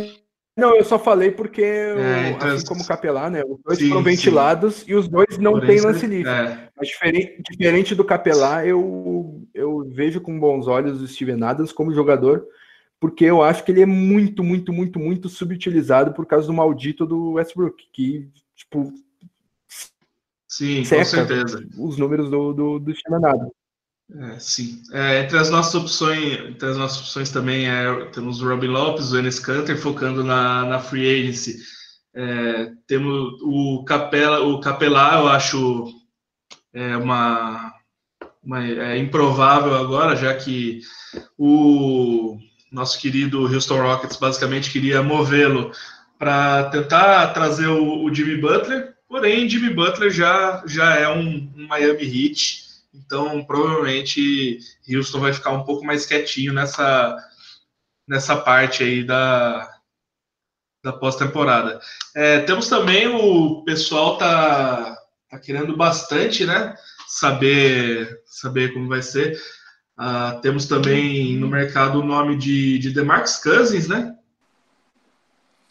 não, eu só falei porque, é, então, assim como Capelá, né? Os dois sim, foram ventilados sim. e os dois não têm lance livre. É. Mas diferente, diferente do Capelá, eu, eu vejo com bons olhos o Steven Adams como jogador, porque eu acho que ele é muito, muito, muito, muito subutilizado por causa do maldito do Westbrook, que, tipo. Sim, com certeza. Os números do, do, do Steven Adams. É, sim. É, entre as nossas opções, entre as nossas opções também é, temos o Robin Lopes, o Enes Kanter focando na, na free agency. É, temos o Capela, o Capelá, eu acho é uma, uma é improvável agora, já que o nosso querido Houston Rockets basicamente queria movê-lo para tentar trazer o, o, Jimmy Butler, porém Jimmy Butler já já é um, um Miami Heat então, provavelmente, Houston vai ficar um pouco mais quietinho nessa, nessa parte aí da, da pós-temporada. É, temos também o pessoal tá, tá querendo bastante, né? Saber, saber como vai ser. Uh, temos também no mercado o nome de, de DeMarcus Cousins, né?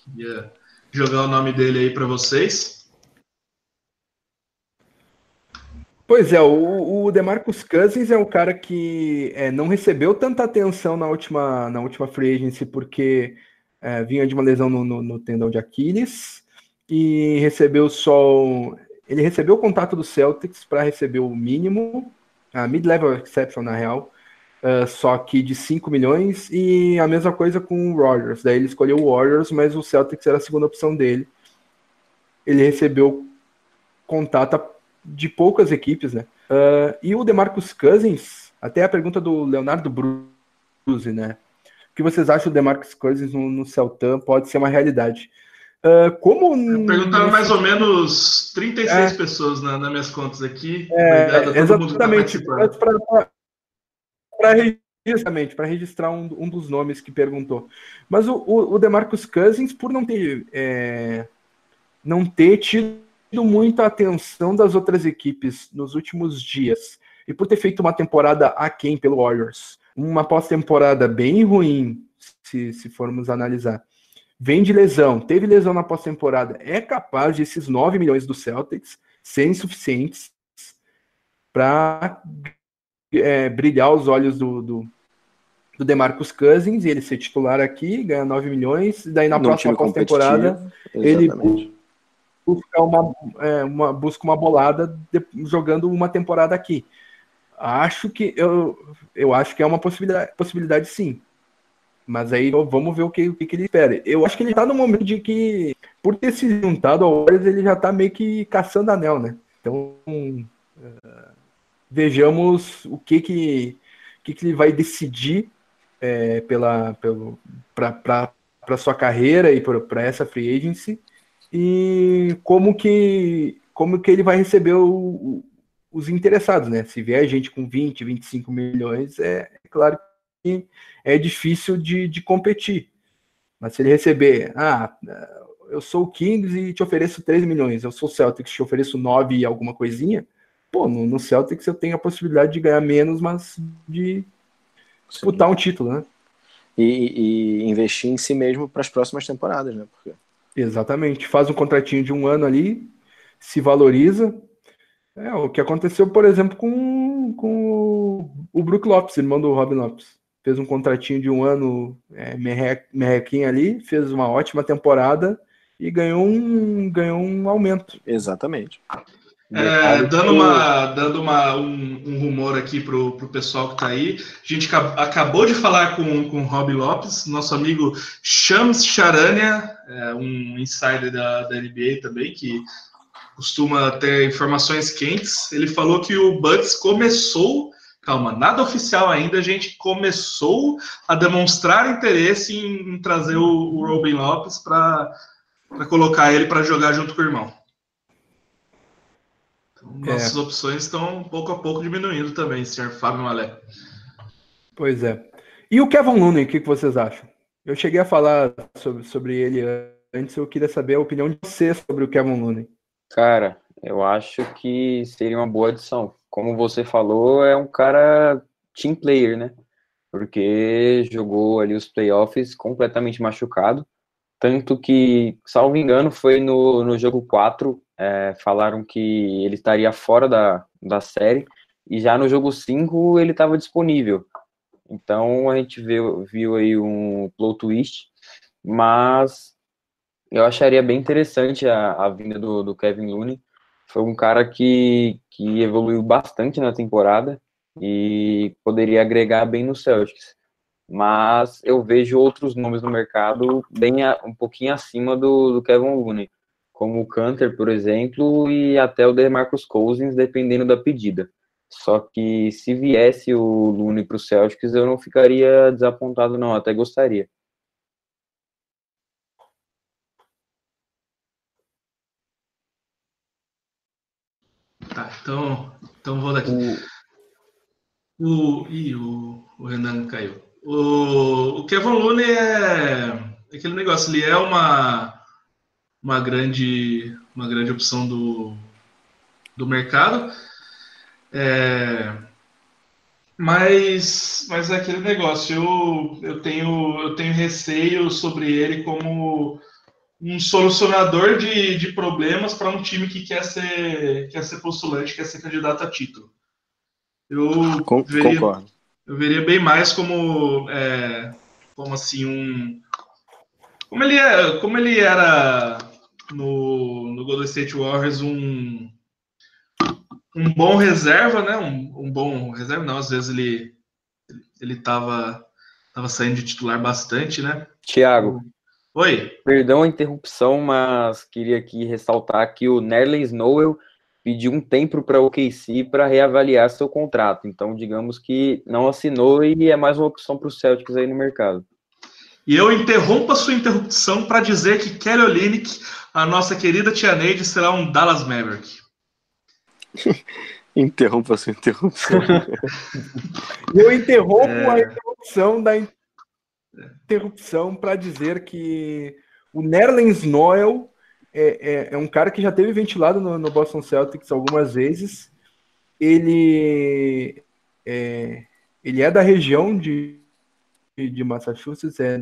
Queria jogar o nome dele aí para vocês. Pois é, o, o DeMarcus Cousins é um cara que é, não recebeu tanta atenção na última, na última free agency porque é, vinha de uma lesão no, no, no, tendão de Aquiles e recebeu só. Ele recebeu o contato do Celtics para receber o mínimo, a mid-level exception na real, uh, só que de 5 milhões, e a mesma coisa com o Warriors. Daí ele escolheu o Warriors, mas o Celtics era a segunda opção dele. Ele recebeu contato de poucas equipes, né? Uh, e o DeMarcus Cousins, até a pergunta do Leonardo Bruzi, né? O que vocês acham do DeMarcus Cousins no, no Celtan pode ser uma realidade? Uh, como perguntaram mais ou menos 36 é, pessoas na, nas minhas contas aqui. É, Obrigado a exatamente. Para justamente para registrar um, um, dos nomes que perguntou. Mas o, o, o DeMarcus Cousins, por não ter é, não ter tido muito a atenção das outras equipes nos últimos dias e por ter feito uma temporada aquém pelo Warriors, uma pós-temporada bem ruim, se, se formos analisar. Vem de lesão, teve lesão na pós-temporada, é capaz de esses 9 milhões do Celtics serem suficientes para é, brilhar os olhos do, do, do DeMarcus Cousins e ele ser titular aqui, ganhar 9 milhões, e daí na próxima pós-temporada ele busca uma, é, uma, busca uma bolada de, jogando uma temporada aqui. Acho que eu, eu acho que é uma possibilidade, possibilidade sim. Mas aí vamos ver o que, o que ele espera. Eu acho que ele tá no momento de que, por ter se juntado ao Warriors, ele já tá meio que caçando anel, né? Então, uh, vejamos o que que, que, que ele vai decidir é, pela, para sua carreira e para essa free agency e como que, como que ele vai receber o, os interessados, né? Se vier gente com 20, 25 milhões, é, é claro que é difícil de, de competir. Mas se ele receber, ah, eu sou o Kings e te ofereço 3 milhões, eu sou o Celtics te ofereço 9 e alguma coisinha, pô, no, no Celtics eu tenho a possibilidade de ganhar menos, mas de disputar Sim. um título, né? E, e, investir em si mesmo para as próximas temporadas, né? Porque... Exatamente. Faz um contratinho de um ano ali, se valoriza, é, o que aconteceu, por exemplo, com, com o Brook Lopes, irmão do Robin Lopes. Fez um contratinho de um ano é, merrequinho ali, fez uma ótima temporada e ganhou um, ganhou um aumento. Exatamente. É, dando uma, dando uma, um, um rumor aqui pro, pro pessoal que tá aí, a gente acabou de falar com, com o Rob Lopes, nosso amigo Shams Charania, é, um insider da, da NBA também, que costuma ter informações quentes. Ele falou que o Bucks começou, calma, nada oficial ainda, a gente começou a demonstrar interesse em, em trazer o, o Robin Lopes para colocar ele para jogar junto com o irmão. Nossas é. opções estão pouco a pouco diminuindo também, senhor Fábio Malé. Pois é. E o Kevin Looney, o que, que vocês acham? Eu cheguei a falar sobre, sobre ele antes, eu queria saber a opinião de vocês sobre o Kevin Looney. Cara, eu acho que seria uma boa adição. Como você falou, é um cara team player, né? Porque jogou ali os playoffs completamente machucado. Tanto que, salvo engano, foi no, no jogo 4, é, falaram que ele estaria fora da, da série, e já no jogo 5 ele estava disponível. Então a gente viu, viu aí um plot twist, mas eu acharia bem interessante a, a vinda do, do Kevin Looney. Foi um cara que, que evoluiu bastante na temporada e poderia agregar bem no Celtics. Mas eu vejo outros nomes no mercado bem a, um pouquinho acima do, do Kevin Looney, como o Canter, por exemplo, e até o DeMarcus Cousins, dependendo da pedida. Só que se viesse o Looney para o Celtics, eu não ficaria desapontado, não, até gostaria. Tá, então, então vou daqui. O, o, ih, o, o Renan caiu. O, o Kevin é, é aquele negócio, ele é uma, uma, grande, uma grande opção do, do mercado. É, mas, mas é aquele negócio, eu, eu, tenho, eu tenho receio sobre ele como um solucionador de, de problemas para um time que quer ser, quer ser postulante, quer ser candidato a título. Eu Com, veria, concordo. Eu veria bem mais como, é, como assim um como ele é, como ele era no, no Golden State Warriors um um bom reserva, né? Um, um bom reserva, não, às vezes ele ele estava tava saindo de titular bastante, né? Tiago, Oi. Perdão a interrupção, mas queria aqui ressaltar que o Nerlens Noel pediu um tempo para o OKC para reavaliar seu contrato. Então, digamos que não assinou e é mais uma opção para os Celtics aí no mercado. E eu interrompo a sua interrupção para dizer que Kelly Olynyk, a nossa querida tia Neide, será um Dallas Maverick. [LAUGHS] Interrompa a sua interrupção. [LAUGHS] eu interrompo é... a interrupção da interrupção para dizer que o Nerlens Noel é, é, é, um cara que já teve ventilado no, no, Boston Celtics algumas vezes. Ele é, ele é da região de, de Massachusetts, é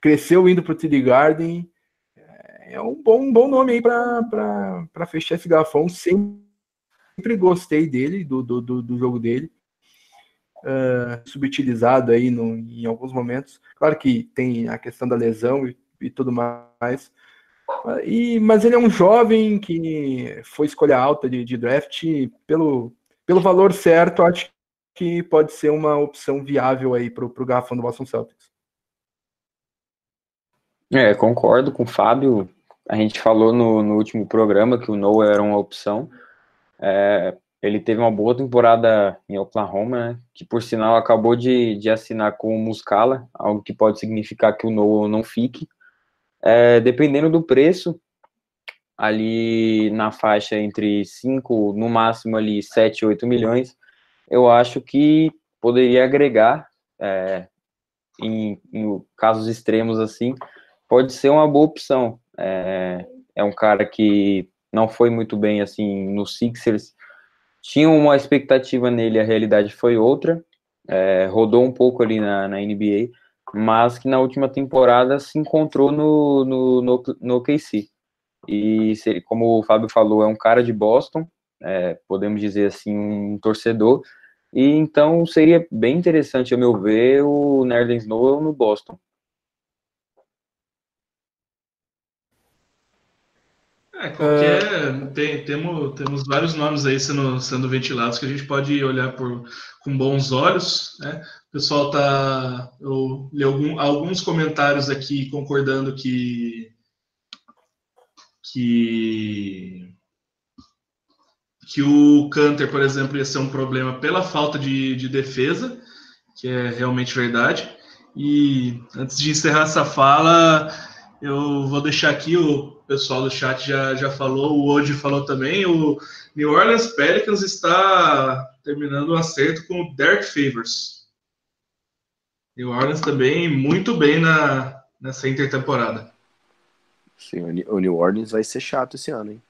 cresceu indo para o TD Garden. É um bom, um bom nome aí para fechar esse garrafão. Sempre gostei dele, do, do, do jogo dele uh, subutilizado aí no, em alguns momentos. Claro que tem a questão da lesão e, e tudo mais. E, mas ele é um jovem que foi escolha alta de, de draft pelo, pelo valor certo, acho que pode ser uma opção viável aí para o garrafão do Boston Celtics. É, concordo com o Fábio. A gente falou no, no último programa que o Noah era uma opção. É, ele teve uma boa temporada em Oklahoma, né, que por sinal acabou de, de assinar com o Muscala, algo que pode significar que o Noah não fique. É, dependendo do preço, ali na faixa entre 5, no máximo ali 7, 8 milhões, eu acho que poderia agregar, é, em, em, casos extremos assim, pode ser uma boa opção. É, é um cara que não foi muito bem assim no Sixers, tinha uma expectativa nele, a realidade foi outra, é, rodou um pouco ali na, na, NBA, mas que na última temporada se encontrou no, no, no, no OKC. E como o Fábio falou, é um cara de Boston, é, podemos dizer assim, um torcedor, e então seria bem interessante, a meu ver, o Nerlens Noel no Boston. É, qualquer. Tem, temos, temos vários nomes aí sendo, sendo ventilados que a gente pode olhar por, com bons olhos. Né? O pessoal tá. Eu li algum, alguns comentários aqui concordando que. que. Que o Canter, por exemplo, ia ser um problema pela falta de, de defesa, que é realmente verdade. E antes de encerrar essa fala, eu vou deixar aqui o pessoal do chat já, já falou, o Odi falou também, o New Orleans Pelicans está terminando o acerto com o Derek Favors. New Orleans também muito bem na, nessa intertemporada. Sim, o New Orleans vai ser chato esse ano, hein?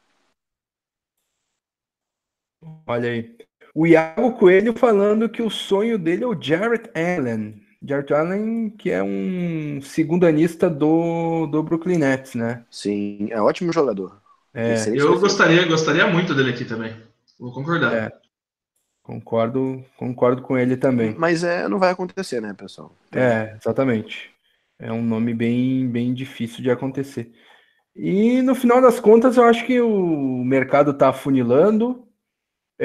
Olha aí. O Iago Coelho falando que o sonho dele é o Jarrett Allen. Jared Allen, que é um segundanista do, do Brooklyn Nets, né? Sim, é um ótimo jogador. É, eu gostaria, gostaria muito dele aqui também. Vou concordar. É, concordo, concordo com ele também. Mas é, não vai acontecer, né, pessoal? É, exatamente. É um nome bem, bem difícil de acontecer. E no final das contas, eu acho que o mercado está afunilando.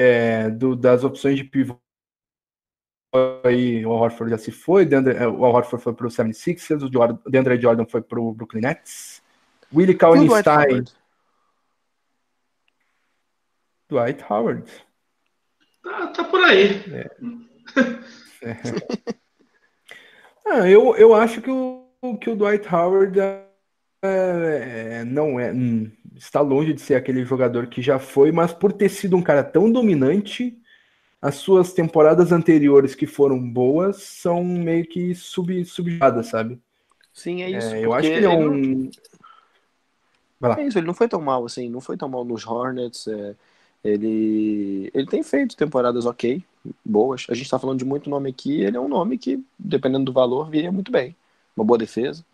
É, do, das opções de pivô aí o Horford já se foi, Deandre, o Horford foi para o 76ers, o DeAndre Jordan foi para o Brooklyn Nets, Willie Kallenstein... Dwight Howard. Tá, tá por aí. É. é. [LAUGHS] ah, eu, eu acho que o, que o Dwight Howard é, é, não é, hum, está longe de ser aquele jogador que já foi, mas por ter sido um cara tão dominante, as suas temporadas anteriores que foram boas são meio que sub, subjadas, sabe? Sim, é isso. É, eu acho que ele é um. Não... É isso, ele não foi tão mal assim, não foi tão mal nos Hornets. É... Ele, ele tem feito temporadas ok, boas. A gente está falando de muito nome aqui, ele é um nome que, dependendo do valor, viria muito bem. Uma boa defesa.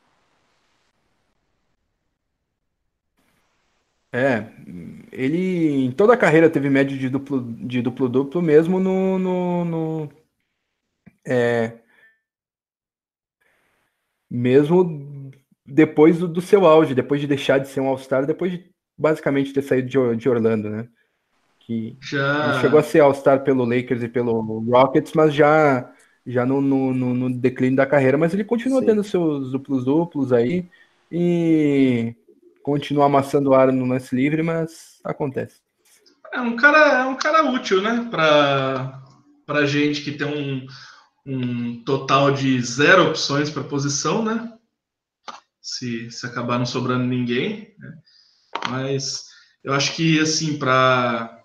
É, ele em toda a carreira teve média de duplo de duplo duplo mesmo no, no, no é, mesmo depois do, do, seu auge, depois de deixar de ser um All-Star, depois de basicamente ter saído de, de Orlando, né? Que já... chegou a ser All-Star pelo Lakers e pelo Rockets, mas já já no, no, no declínio da carreira, mas ele continua Sim. tendo seus duplos duplos aí e continua amassando o ar no lance livre, mas acontece. É um cara, é um cara útil, né? Para para gente que tem um, um total de zero opções para posição, né? Se, se acabar não sobrando ninguém, né? Mas eu acho que assim para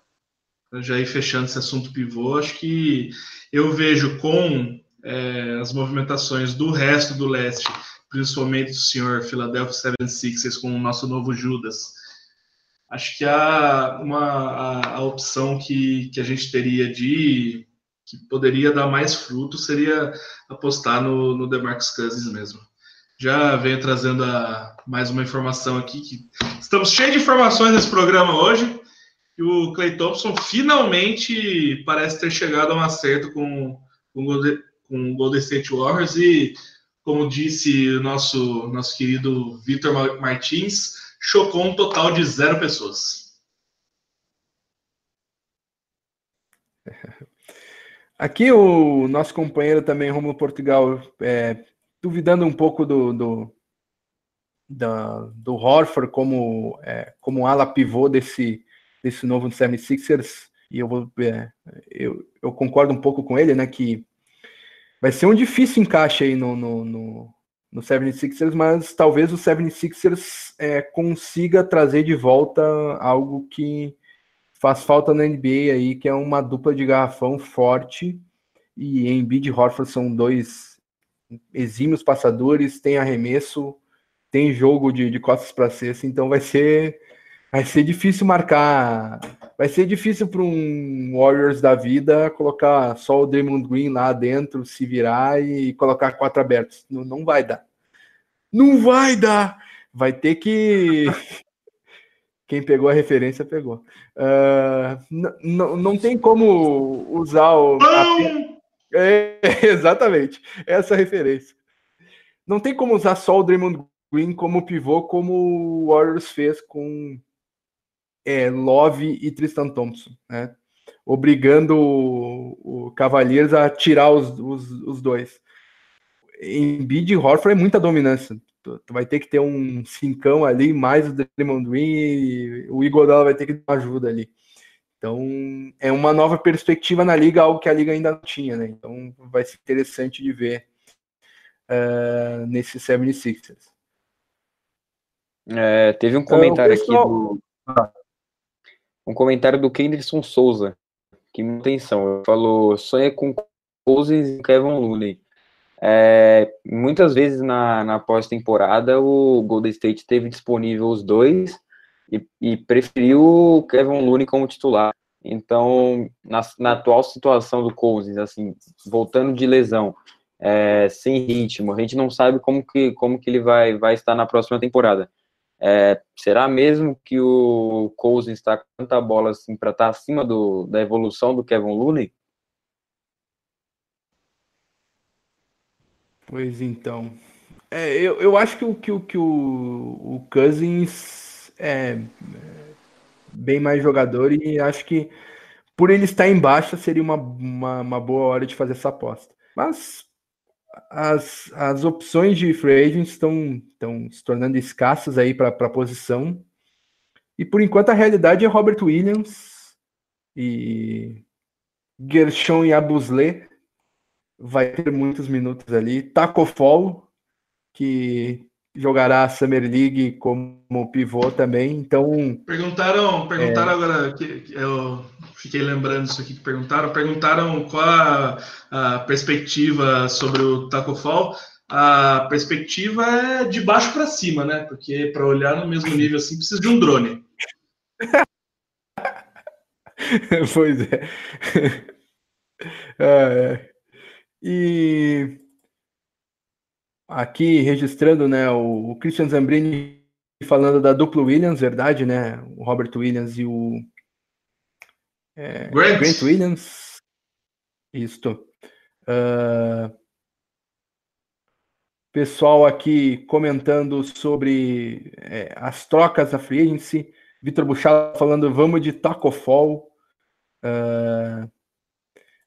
já ir fechando esse assunto pivô, acho que eu vejo com é, as movimentações do resto do leste principalmente o senhor Philadelphia 76ers com o nosso novo Judas. Acho que a, uma, a, a opção que, que a gente teria de que poderia dar mais fruto seria apostar no, no DeMarcus Cousins mesmo. Já venho trazendo a, mais uma informação aqui que estamos cheios de informações nesse programa hoje. E o Clay Thompson finalmente parece ter chegado a um acerto com, com, com o Golden State Warriors e como disse o nosso, nosso querido Vitor Martins, chocou um total de zero pessoas. [LAUGHS] Aqui o nosso companheiro também, Romulo Portugal, é, duvidando um pouco do, do, do Horford como, é, como ala pivô desse, desse novo 76ers, e eu, vou, é, eu, eu concordo um pouco com ele, né, que vai ser um difícil encaixe aí no, no, no, no 76ers, mas talvez o 76ers é, consiga trazer de volta algo que faz falta na NBA aí, que é uma dupla de garrafão forte, e Embiid e Horford são dois exímios passadores, tem arremesso, tem jogo de, de costas para cesta, então vai ser vai ser difícil marcar, vai ser difícil para um Warriors da vida colocar só o Draymond Green lá dentro, se virar e colocar quatro abertos. Não, não vai dar. Não vai dar. Vai ter que [LAUGHS] quem pegou a referência pegou. Uh, não tem como usar o. [LAUGHS] É, exatamente, essa referência. Não tem como usar só o Draymond Green como pivô, como o Warriors fez com é, Love e Tristan Thompson, né? Obrigando o, o Cavaliers a tirar os, os, os dois. Em Bid e Horford é muita dominância. Tu, tu, vai ter que ter um cincão ali, mais o Draymond Green e o Iguodala vai ter que dar ajuda ali. Então, é uma nova perspectiva na liga, algo que a liga ainda não tinha, né? Então, vai ser interessante de ver uh, nesse 76ers. É, teve um comentário pessoal... aqui do. Um comentário do Kenderson Souza, que me atenção. Falou: sonha com Cousins e Kevin Looney. É, muitas vezes na, na pós-temporada o Golden State teve disponível os dois e, e preferiu o Kevin Looney como titular. Então, na, na atual situação do Cousins, assim, voltando de lesão, é, sem ritmo, a gente não sabe como que, como que ele vai, vai estar na próxima temporada. É, será mesmo que o Cousins está com tanta bola assim para estar tá acima do, da evolução do Kevin Looney? Pois então. É, eu, eu acho que o que, que o, o Cousins é, é bem mais jogador e acho que por ele estar em baixa seria uma, uma, uma boa hora de fazer essa aposta. Mas as, as opções de free agents estão, estão se tornando escassas aí para a posição. E por enquanto a realidade é Robert Williams e Gershon e Abusle vai ter muitos minutos ali. Taco Fall, que jogará a Summer League como pivô também. Então. Perguntaram, perguntaram é... agora que, que eu fiquei lembrando isso aqui que perguntaram. Perguntaram qual a, a perspectiva sobre o Taco Fall. A perspectiva é de baixo para cima, né? Porque para olhar no mesmo nível assim precisa de um drone. [LAUGHS] pois é. [LAUGHS] é. E aqui registrando, né, o, Christian Zambrini falando da dupla Williams, verdade, né? O Robert Williams e o é, Grant. Grant. Williams. Isto. Uh, pessoal aqui comentando sobre é, as trocas da Free Agency. Vitor Buchal falando, vamos de Taco Fall. Uh,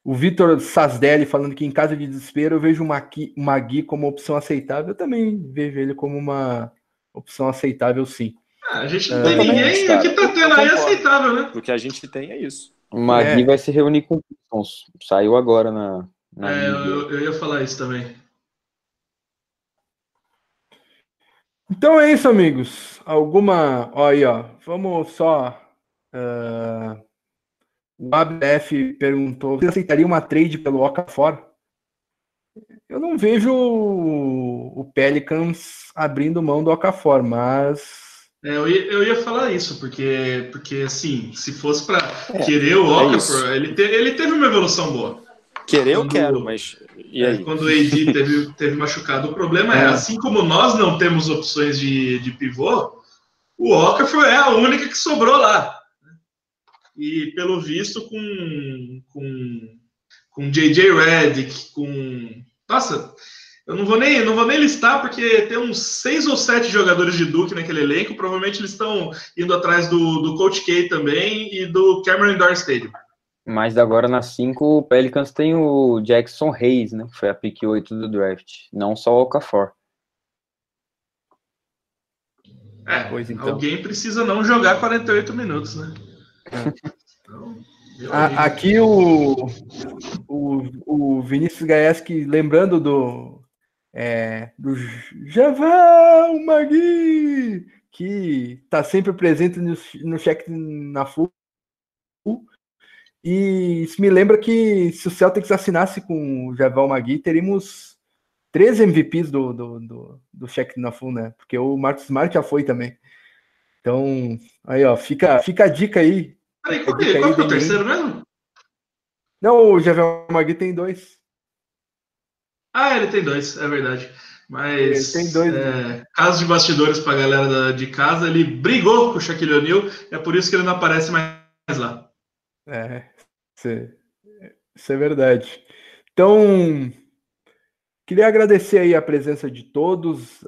o Vitor Sasdelli falando que em caso de desespero eu vejo o Magui, Magui como opção aceitável. Eu também vejo ele como uma opção aceitável, sim. Ah, a gente não uh, tem ninguém. O que tá tendo aí é aceitável, né? O que a gente tem é isso. O Magui é. vai se reunir com o Pistons. Saiu agora na. na é, eu, eu, ia falar isso também. Então é isso, amigos. Alguma. Ó, aí, ó. Vamos só. Uh o ABF perguntou: você aceitaria uma trade pelo Okafor? Eu não vejo o Pelicans abrindo mão do Okafor, mas. É, eu, ia, eu ia falar isso, porque, porque assim, se fosse para é, querer o Okafor, é ele, te, ele teve uma evolução boa. Querer quando, eu quero, mas. E aí? É, quando o AD teve, teve machucado, o problema é. é, assim como nós não temos opções de, de pivô, o Okafor é a única que sobrou lá e pelo visto com com com JJ Redick, com nossa, eu não vou nem não vou nem listar porque tem uns seis ou sete jogadores de Duke naquele elenco, provavelmente eles estão indo atrás do, do Coach K também e do Cameron Indoor Stadium. Mas agora na 5 o Pelicans tem o Jackson Hayes, né? Que foi a pick 8 do draft, não só o Okafor. É, pois então. alguém precisa não jogar 48 minutos, né? A, aqui o, o, o Vinícius Gaeski, lembrando do, é, do Javal Magui, que está sempre presente no, no cheque na FU. E isso me lembra que se o Celtics assinasse com o Javal Magui, teríamos três MVPs do, do, do, do cheque na FU, né? Porque o Marcos Smart já foi também. Então, aí, ó, fica, fica a dica aí. Peraí, qual, que, qual que é o terceiro mesmo? Não, o Javel Magui tem dois. Ah, ele tem dois, é verdade. Mas tem dois, é, né? caso de bastidores para a galera de casa, ele brigou com o Shaquille O'Neal, é por isso que ele não aparece mais lá. É, isso é verdade. Então, queria agradecer aí a presença de todos.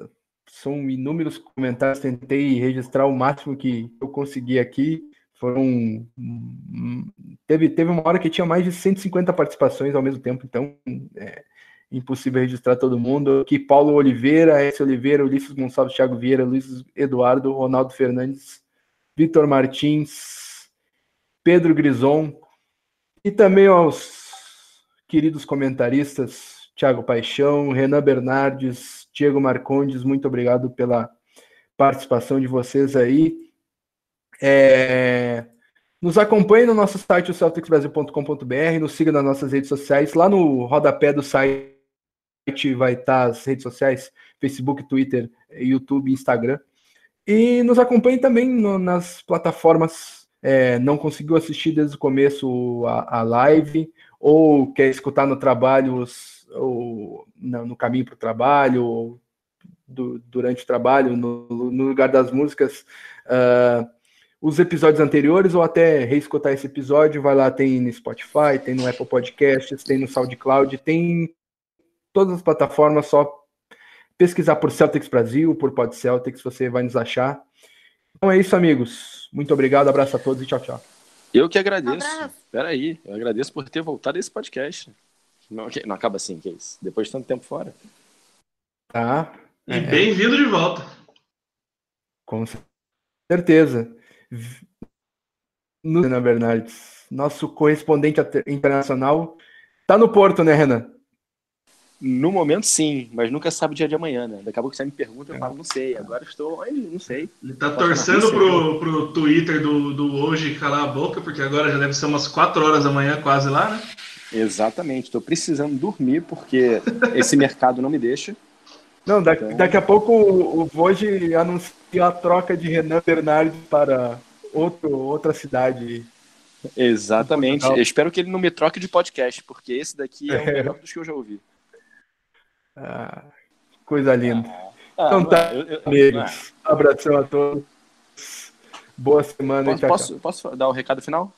São inúmeros comentários, tentei registrar o máximo que eu consegui aqui. Foram. Teve, teve uma hora que tinha mais de 150 participações ao mesmo tempo, então é impossível registrar todo mundo. Aqui Paulo Oliveira, S. Oliveira, Ulisses Gonçalves, Thiago Vieira, Luiz Eduardo, Ronaldo Fernandes, Vitor Martins, Pedro Grison e também aos queridos comentaristas Thiago Paixão, Renan Bernardes, Diego Marcondes, muito obrigado pela participação de vocês aí. É... Nos acompanhe no nosso site, o celticsbrasil.com.br, nos siga nas nossas redes sociais. Lá no rodapé do site vai estar as redes sociais, Facebook, Twitter, YouTube, Instagram. E nos acompanhe também no, nas plataformas. É, não conseguiu assistir desde o começo a, a live, ou quer escutar no trabalho, ou no, no caminho para o trabalho, ou do, durante o trabalho, no, no lugar das músicas. Uh, os episódios anteriores ou até reescutar esse episódio, vai lá, tem no Spotify, tem no Apple Podcasts, tem no SoundCloud, tem todas as plataformas, só pesquisar por Celtics Brasil, por Pod Celtics, você vai nos achar. Então é isso, amigos. Muito obrigado, abraço a todos e tchau, tchau. Eu que agradeço. Espera aí, eu agradeço por ter voltado a esse podcast. Não, não acaba assim, que é isso? Depois de tanto tempo fora. Tá. E é. bem-vindo de volta. Com certeza. Renan Bernardes, nosso correspondente internacional. Tá no Porto, né, Renan? No momento, sim, mas nunca sabe o dia de amanhã, né? Daqui a pouco você me pergunta, eu falo, não sei. Agora estou? Não sei. Ele tá torcendo pro, pro Twitter do, do hoje calar a boca, porque agora já deve ser umas 4 horas da manhã, quase lá, né? Exatamente. Estou precisando dormir, porque esse mercado não me deixa. Não, daqui, então... daqui a pouco o, o anuncia a troca de Renan Bernardes para outro, outra cidade. Exatamente. Eu espero que ele não me troque de podcast, porque esse daqui é o melhor [LAUGHS] dos que eu já ouvi. Ah, coisa linda. Ah, então tá, eu, eu, amigos. abração a todos. Boa semana. Posso, posso, posso dar o recado final?